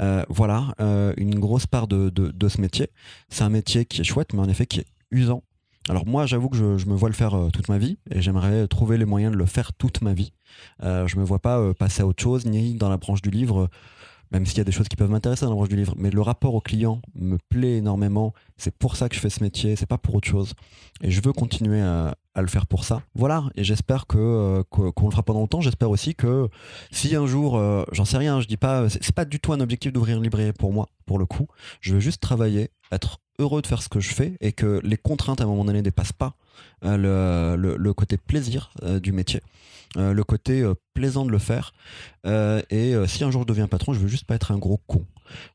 Euh, voilà, euh, une grosse part de, ce métier. C'est un métier qui est chouette, mais en effet qui est usant. Alors moi, j'avoue que je, me vois le faire euh, toute ma vie et j'aimerais trouver les moyens de le faire toute ma vie. Euh, je me vois pas euh, passer à autre chose, ni dans la branche du livre, même s'il y a des choses qui peuvent m'intéresser dans la branche du livre. Mais le rapport au client me plaît énormément. C'est pour ça que je fais ce métier, c'est pas pour autre chose. Et je veux continuer à, le faire pour ça. Voilà, et j'espère que qu'on le fera pendant longtemps. J'espère aussi que si un jour, j'en sais rien, je dis pas, c'est pas du tout un objectif d'ouvrir une librairie pour moi, pour le coup. Je veux juste travailler, être heureux de faire ce que je fais et que les contraintes à un moment donné dépassent pas euh, le, le- le côté plaisir euh, du métier, euh, le côté plaisant de le faire. Et si un jour je deviens patron, je veux juste pas être un gros con.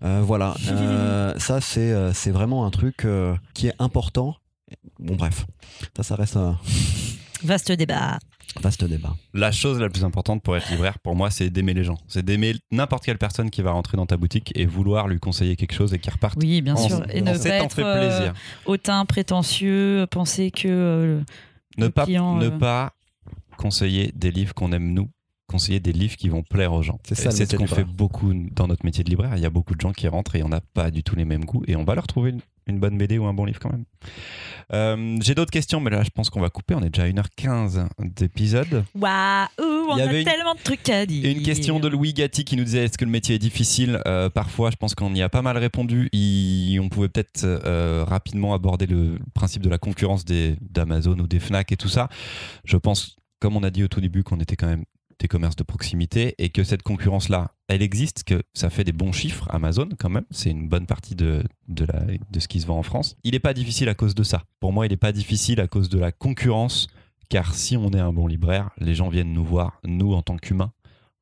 Voilà, ça c'est c'est vraiment un truc qui est important. bon, bref, ça, ça reste un
Vaste débat.
vaste débat.
La chose la plus importante pour être libraire, pour moi, c'est d'aimer les gens. C'est d'aimer n'importe quelle personne qui va rentrer dans ta boutique et vouloir lui conseiller quelque chose et qui reparte.
Oui, bien
en-
sûr. Et
en
ne pas être euh,
plaisir.
hautain, prétentieux, penser que euh,
ne pas,
client,
ne
euh,
pas conseiller des livres qu'on aime nous, conseiller des livres qui vont plaire aux gens.
C'est ça,
C'est ce qu'on fait beaucoup dans notre métier de libraire. Il y a beaucoup de gens qui rentrent et on n'a pas du tout les mêmes goûts et on va leur trouver une, une bonne BD ou un bon livre quand même. Euh, J'ai d'autres questions, mais là je pense qu'on va couper. On est déjà à 1h15 d'épisode.
Waouh, on
Il y
a
une-
tellement de trucs à dire.
Une question de Louis Gatti qui nous disait est-ce que le métier est difficile? Euh, Parfois, je pense qu'on y a pas mal répondu. Il- on pouvait peut-être euh, rapidement aborder le principe de la concurrence d'Amazon ou des Fnac et tout ça. Je pense, comme on a dit au tout début, qu'on était quand même des commerces de proximité et que cette concurrence-là, elle existe, que ça fait des bons chiffres. Amazon, quand même, c'est une bonne partie de, de, ce qui se vend en France. Il n'est pas difficile à cause de ça. Pour moi, il n'est pas difficile à cause de la concurrence, car si on est un bon libraire, les gens viennent nous voir, nous en tant qu'humains,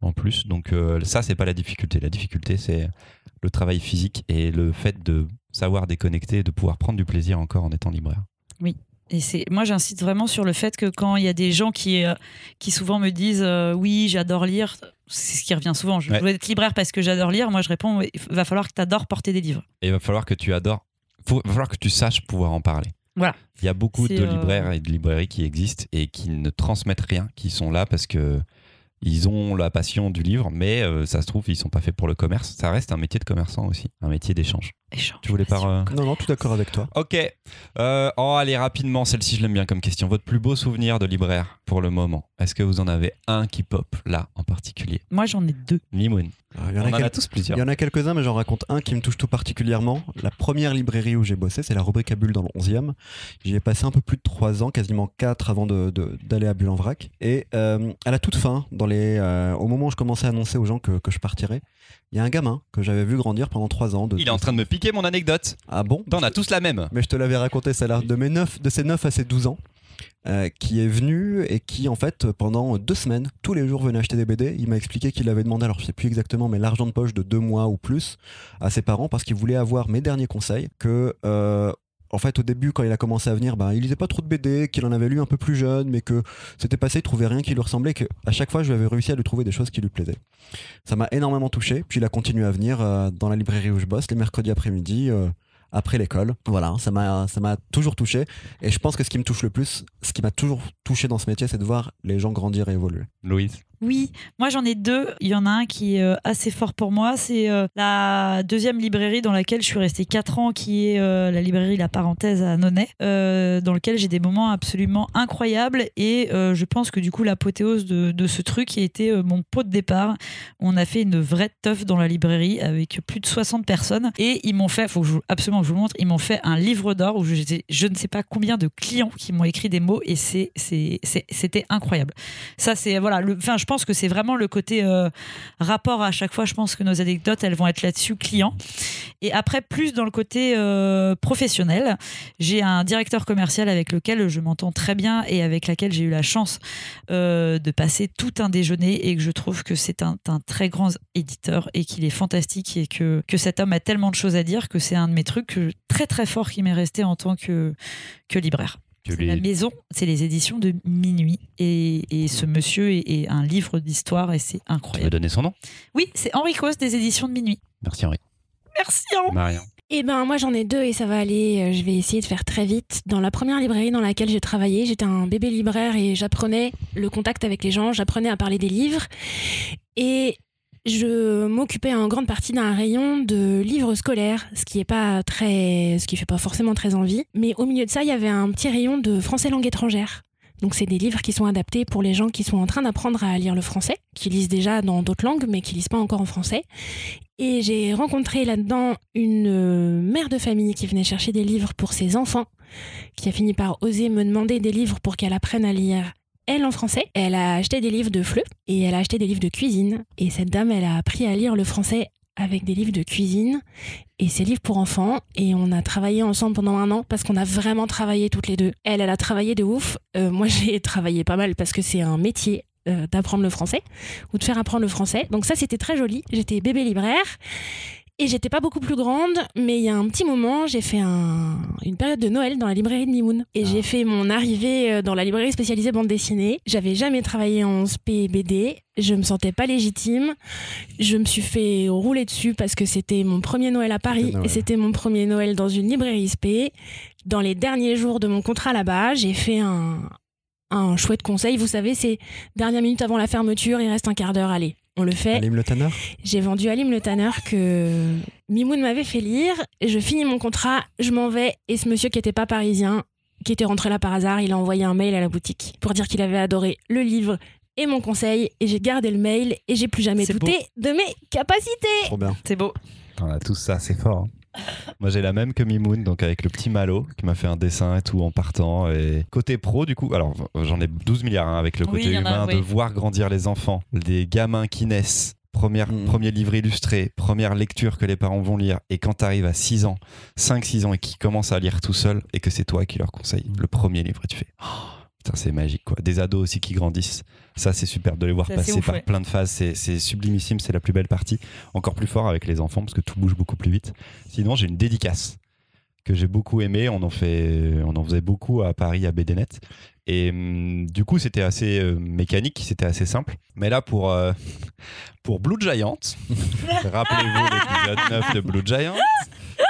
en plus. Donc euh, ça, c'est pas la difficulté. La difficulté, c'est le travail physique et le fait de savoir déconnecter et de pouvoir prendre du plaisir encore en étant libraire.
Et c'est moi j'insiste vraiment sur le fait que quand il y a des gens qui euh, qui souvent me disent euh, oui j'adore lire, c'est ce qui revient souvent. Je
Ouais.
veux être libraire parce que j'adore lire. Moi je réponds il va falloir que tu adores porter des livres.
Et il va falloir que tu adores, faut, va falloir que tu saches pouvoir en parler.
Voilà.
Il y a beaucoup de
euh,
libraires et de librairies qui existent et qui ne transmettent rien, qui sont là parce que ils ont la passion du livre, mais euh, ça se trouve ils sont pas faits pour le commerce. Ça reste un métier de commerçant aussi, un métier d'échange.
Échange,
Tu voulais pas euh,
Non, non, tout d'accord avec toi.
Ok. Euh, oh, allez, rapidement, celle-ci, je l'aime bien comme question. Votre plus beau souvenir de libraire pour le moment? Est-ce que vous en avez un qui pop là en particulier?
Moi j'en ai deux.
Limoun.
Euh, Il y en
On
a
en
quel-
a tous
il
plusieurs.
y en a quelques-uns, mais j'en raconte un qui me touche tout particulièrement. La première librairie où j'ai bossé, c'est la rubrique à Bulle dans le 11e. J'y ai passé un peu plus de 3 ans, quasiment 4 avant de- de- d'aller à Bulle en vrac. Et euh, à la toute fin, dans les, euh, au moment où je commençais à annoncer aux gens que, que je partirais, il y a un gamin que j'avais vu grandir pendant 3 ans. De,
Il est en train de me piquer mon anecdote.
Ah bon?
On a tous la même.
mais je te l'avais raconté celle-là, de, mes 9, de ses 9 à ses 12 ans, euh, qui est venu et qui, en fait, pendant deux semaines, tous les jours venait acheter des BD. Il m'a expliqué qu'il avait demandé, alors je sais plus exactement, mais l'argent de poche de deux mois ou plus à ses parents parce qu'il voulait avoir mes derniers conseils. Que, euh, en fait, au début, quand il a commencé à venir, ben, il lisait pas trop de BD, qu'il en avait lu un peu plus jeune, mais que c'était passé, il trouvait rien qui lui ressemblait, que à chaque fois, je lui avais réussi à lui trouver des choses qui lui plaisaient. Ça m'a énormément touché. Puis il a continué à venir euh, dans la librairie où je bosse les mercredis après-midi. euh, après l'école. Voilà, ça m'a ça m'a toujours touché et je pense que ce qui me touche le plus, ce qui m'a toujours touché dans ce métier, c'est de voir les gens grandir et évoluer.
Louise?
Oui, moi j'en ai deux. Il y en a un qui est euh, assez fort pour moi. C'est euh, la deuxième librairie dans laquelle je suis restée 4 ans, qui est euh, la librairie La Parenthèse à Nonnet, dans lequel j'ai des moments absolument incroyables. Et je pense que du coup, l'apothéose de, ce truc a été mon pot de départ. On a fait une vraie teuf dans la librairie avec plus de 60 personnes. Et ils m'ont fait, faut absolument que je vous montre, ils m'ont fait un livre d'or où j'étais, je ne sais pas combien de clients qui m'ont écrit des mots et c'était incroyable. Ça, c'est voilà. le- Enfin, je pense que c'est vraiment le côté euh, rapport à chaque fois. Je pense que nos anecdotes, elles vont être là-dessus, clients. Et après, plus dans le côté euh, professionnel, j'ai un directeur commercial avec lequel je m'entends très bien et avec laquelle j'ai eu la chance euh, de passer tout un déjeuner et que je trouve que c'est un, très grand éditeur et qu'il est fantastique et que, que cet homme a tellement de choses à dire que c'est un de mes trucs très très fort qui m'est resté en tant que, que libraire. La maison, c'est les éditions de minuit. Et, et ce monsieur est, est un livre d'histoire et c'est
Tu veux
incroyable.
donner son nom?
Oui, c'est Henri Cos des éditions de minuit.
Merci Henri.
Merci Henri.
Marion.
Eh ben moi j'en ai deux et ça va aller, euh, je vais essayer de faire très vite. Dans la première librairie dans laquelle j'ai travaillé, j'étais un bébé libraire et j'apprenais le contact avec les gens, j'apprenais à parler des livres et je m'occupais en grande partie d'un rayon de livres scolaires, ce qui est pas très ce qui fait pas forcément très envie, mais au milieu de ça, il y avait un petit rayon de français langue étrangère. Donc c'est des livres qui sont adaptés pour les gens qui sont en train d'apprendre à lire le français, qui lisent déjà dans d'autres langues mais qui lisent pas encore en français. Et j'ai rencontré là-dedans une euh, mère de famille qui venait chercher des livres pour ses enfants, qui a fini par oser me demander des livres pour qu'elle apprenne à lire elle en français. Elle a acheté des livres de FLE et elle a acheté des livres de cuisine. Et cette dame, elle a appris à lire le français avec des livres de cuisine et ses livres pour enfants. Et on a travaillé ensemble pendant un an parce qu'on a vraiment travaillé toutes les deux. Elle, elle a travaillé de ouf. Euh, moi, j'ai travaillé pas mal parce que c'est un métier euh, d'apprendre le français ou de faire apprendre le français. Donc ça, c'était très joli. J'étais bébé libraire. Et j'étais pas beaucoup plus grande, mais il y a un petit moment, j'ai fait un- une période de Noël dans la librairie de Mimoun. Et j'ai fait mon arrivée euh, dans la librairie spécialisée bande dessinée. J'avais jamais travaillé en SP et BD. Je me sentais pas légitime. Je me suis fait rouler dessus parce que c'était mon premier Noël à Paris
Noël.
et c'était mon premier Noël dans une librairie SP. Dans les derniers jours de mon contrat là-bas, j'ai fait un, un chouette conseil. Vous savez, c'est dernière minute avant la fermeture, il reste un quart d'heure, allez. On le fait.
Alim Le Tanner
J'ai vendu Alim le Tanner que Mimoun m'avait fait lire. Je finis mon contrat, je m'en vais et ce monsieur qui était pas parisien, qui était rentré là par hasard, il a envoyé un mail à la boutique pour dire qu'il avait adoré le livre et mon conseil et j'ai gardé le mail et j'ai plus jamais douté de mes capacités.
Trop bien.
C'est beau.
On a tous ça, c'est fort. hein. Moi j'ai la même que Mimoun, donc avec le petit Malo qui m'a fait un dessin et tout en partant. Et côté pro, du coup, alors j'en ai 12 milliards hein, avec le côté
a,
humain de
oui.
voir grandir les enfants, des gamins qui naissent. Première,
Mhm.
Premier livre illustré, première lecture que les parents vont lire. Et quand tu arrives à 6 ans, 5-6 ans et qu'ils commencent à lire tout seul et que c'est toi qui leur conseille le premier livre et tu fais Oh, Putain, c'est magique quoi. Des ados aussi qui grandissent. Ça, c'est super de les voir passer
ouf,
par
ouais.
plein de phases. C'est, sublimissime, c'est la plus belle partie. Encore plus fort avec les enfants parce que tout bouge beaucoup plus vite. Sinon, j'ai une dédicace que j'ai beaucoup aimée. On en, fait, on en faisait beaucoup à Paris, à BDNet. Et hum, du coup, c'était assez euh, mécanique, c'était assez simple. Mais là, pour, euh, pour Blue Giant, rappelez-vous l'épisode 9 de Blue Giant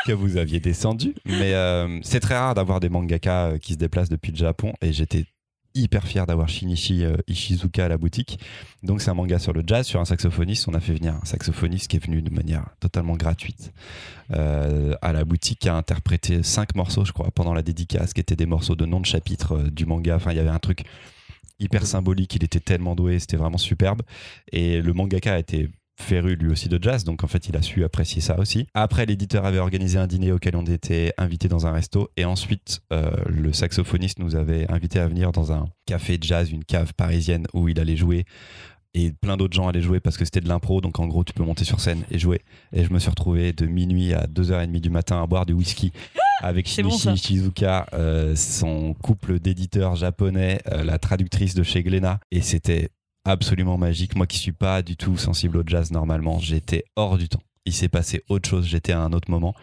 que vous aviez descendu. Mais euh, c'est très rare d'avoir des mangaka qui se déplacent depuis le Japon. Et j'étais hyper fier d'avoir Shinichi euh, Ishizuka à la boutique. Donc c'est un manga sur le jazz, sur un saxophoniste. On a fait venir un saxophoniste qui est venu de manière totalement gratuite euh, à la boutique, qui a interprété cinq morceaux, je crois, pendant la dédicace, qui étaient des morceaux de nom de chapitre euh, du manga. Enfin, il y avait un truc hyper symbolique. Il était tellement doué, c'était vraiment superbe. Et le mangaka a été féru lui aussi de jazz, donc en fait il a su apprécier ça aussi. Après l'éditeur avait organisé un dîner auquel on était invités dans un resto. Et ensuite euh, le saxophoniste nous avait invité à venir dans un café de jazz, une cave parisienne où il allait jouer. Et plein d'autres gens allaient jouer parce que c'était de l'impro. Donc en gros tu peux monter sur scène et jouer. Et je me suis retrouvé de minuit à 2h30 du matin à boire du whisky avec
C'est bon,
Shinichi
ça.
Shizuka, euh, son couple d'éditeurs japonais, euh, la traductrice de chez Glénat. Et c'était absolument magique. Moi qui suis pas du tout sensible au jazz normalement, j'étais hors du temps. Il s'est passé autre chose, j'étais à un autre moment.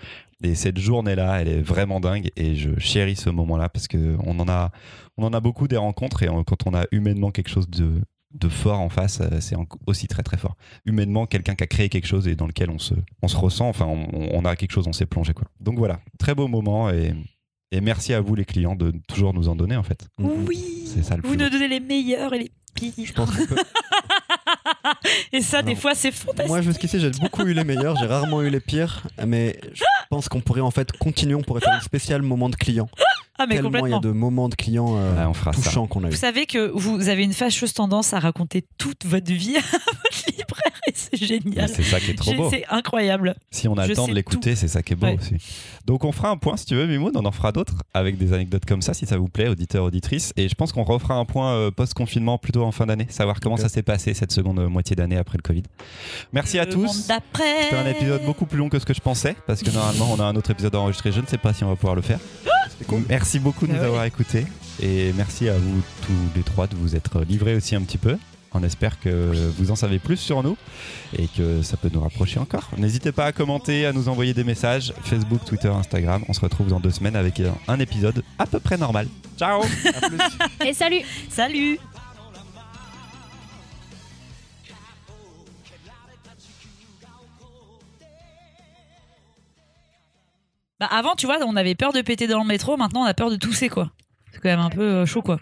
Et cette journée-là, elle est vraiment dingue et je chéris ce moment-là parce que on en a, en a beaucoup des rencontres et quand on a humainement quelque chose de, de fort en face, euh, c'est aussi très très fort. Humainement, quelqu'un qui a créé quelque chose et dans lequel on se, on se ressent, enfin, on, on a quelque chose, on s'est plongé quoi. Donc voilà, très beau moment et, et merci à vous les clients de toujours nous en donner en fait.
Oui.
C'est ça le
Vous nous donnez les meilleurs et les pires.
Je pense qu'on peut-
Et ça, des
Alors,
fois, c'est fantastique.
Moi, jusqu'ici, j'ai beaucoup eu les meilleurs, j'ai rarement eu les pires, mais je pense qu'on pourrait en fait continuer, on pourrait faire un spécial moment de client.
ah, mais
Tellement il y
complètement.
a de moments de clients euh,
Ouais, on fera ça.
touchants qu'on a eu.
Vous savez que vous avez une fâcheuse tendance à raconter toute votre vie à libraire et c'est génial.
C'est ça qui est trop beau.
C'est incroyable.
Si on a le temps de l'écouter, c'est ça qui est beau
Ouais.
aussi. Donc on fera un point si tu veux, Mimoun, on en fera d'autres avec des anecdotes comme ça, si ça vous plaît, auditeurs, auditrices. Et je pense qu'on refera un point euh, post-confinement plutôt en fin d'année, savoir comment ça s'est passé cette seconde euh, moitié d'année après le Covid. Merci à tous. C'était un épisode beaucoup plus long que ce que je pensais, parce que normalement on a un autre épisode enregistré. Je ne sais pas si on va pouvoir le faire. Merci beaucoup de nous
Ah ouais.
avoir écoutés. Et merci à vous tous les trois de vous être livrés aussi un petit peu. On espère que vous en savez plus sur nous et que ça peut nous rapprocher encore. N'hésitez pas à commenter, à nous envoyer des messages. Facebook, Twitter, Instagram. On se retrouve dans deux semaines avec un- épisode à peu près normal. Ciao
À plus.
Et salut
Salut. Bah avant, tu vois, on avait peur de péter dans le métro, maintenant on a peur de tousser, quoi. C'est quand même un peu euh, chaud, quoi.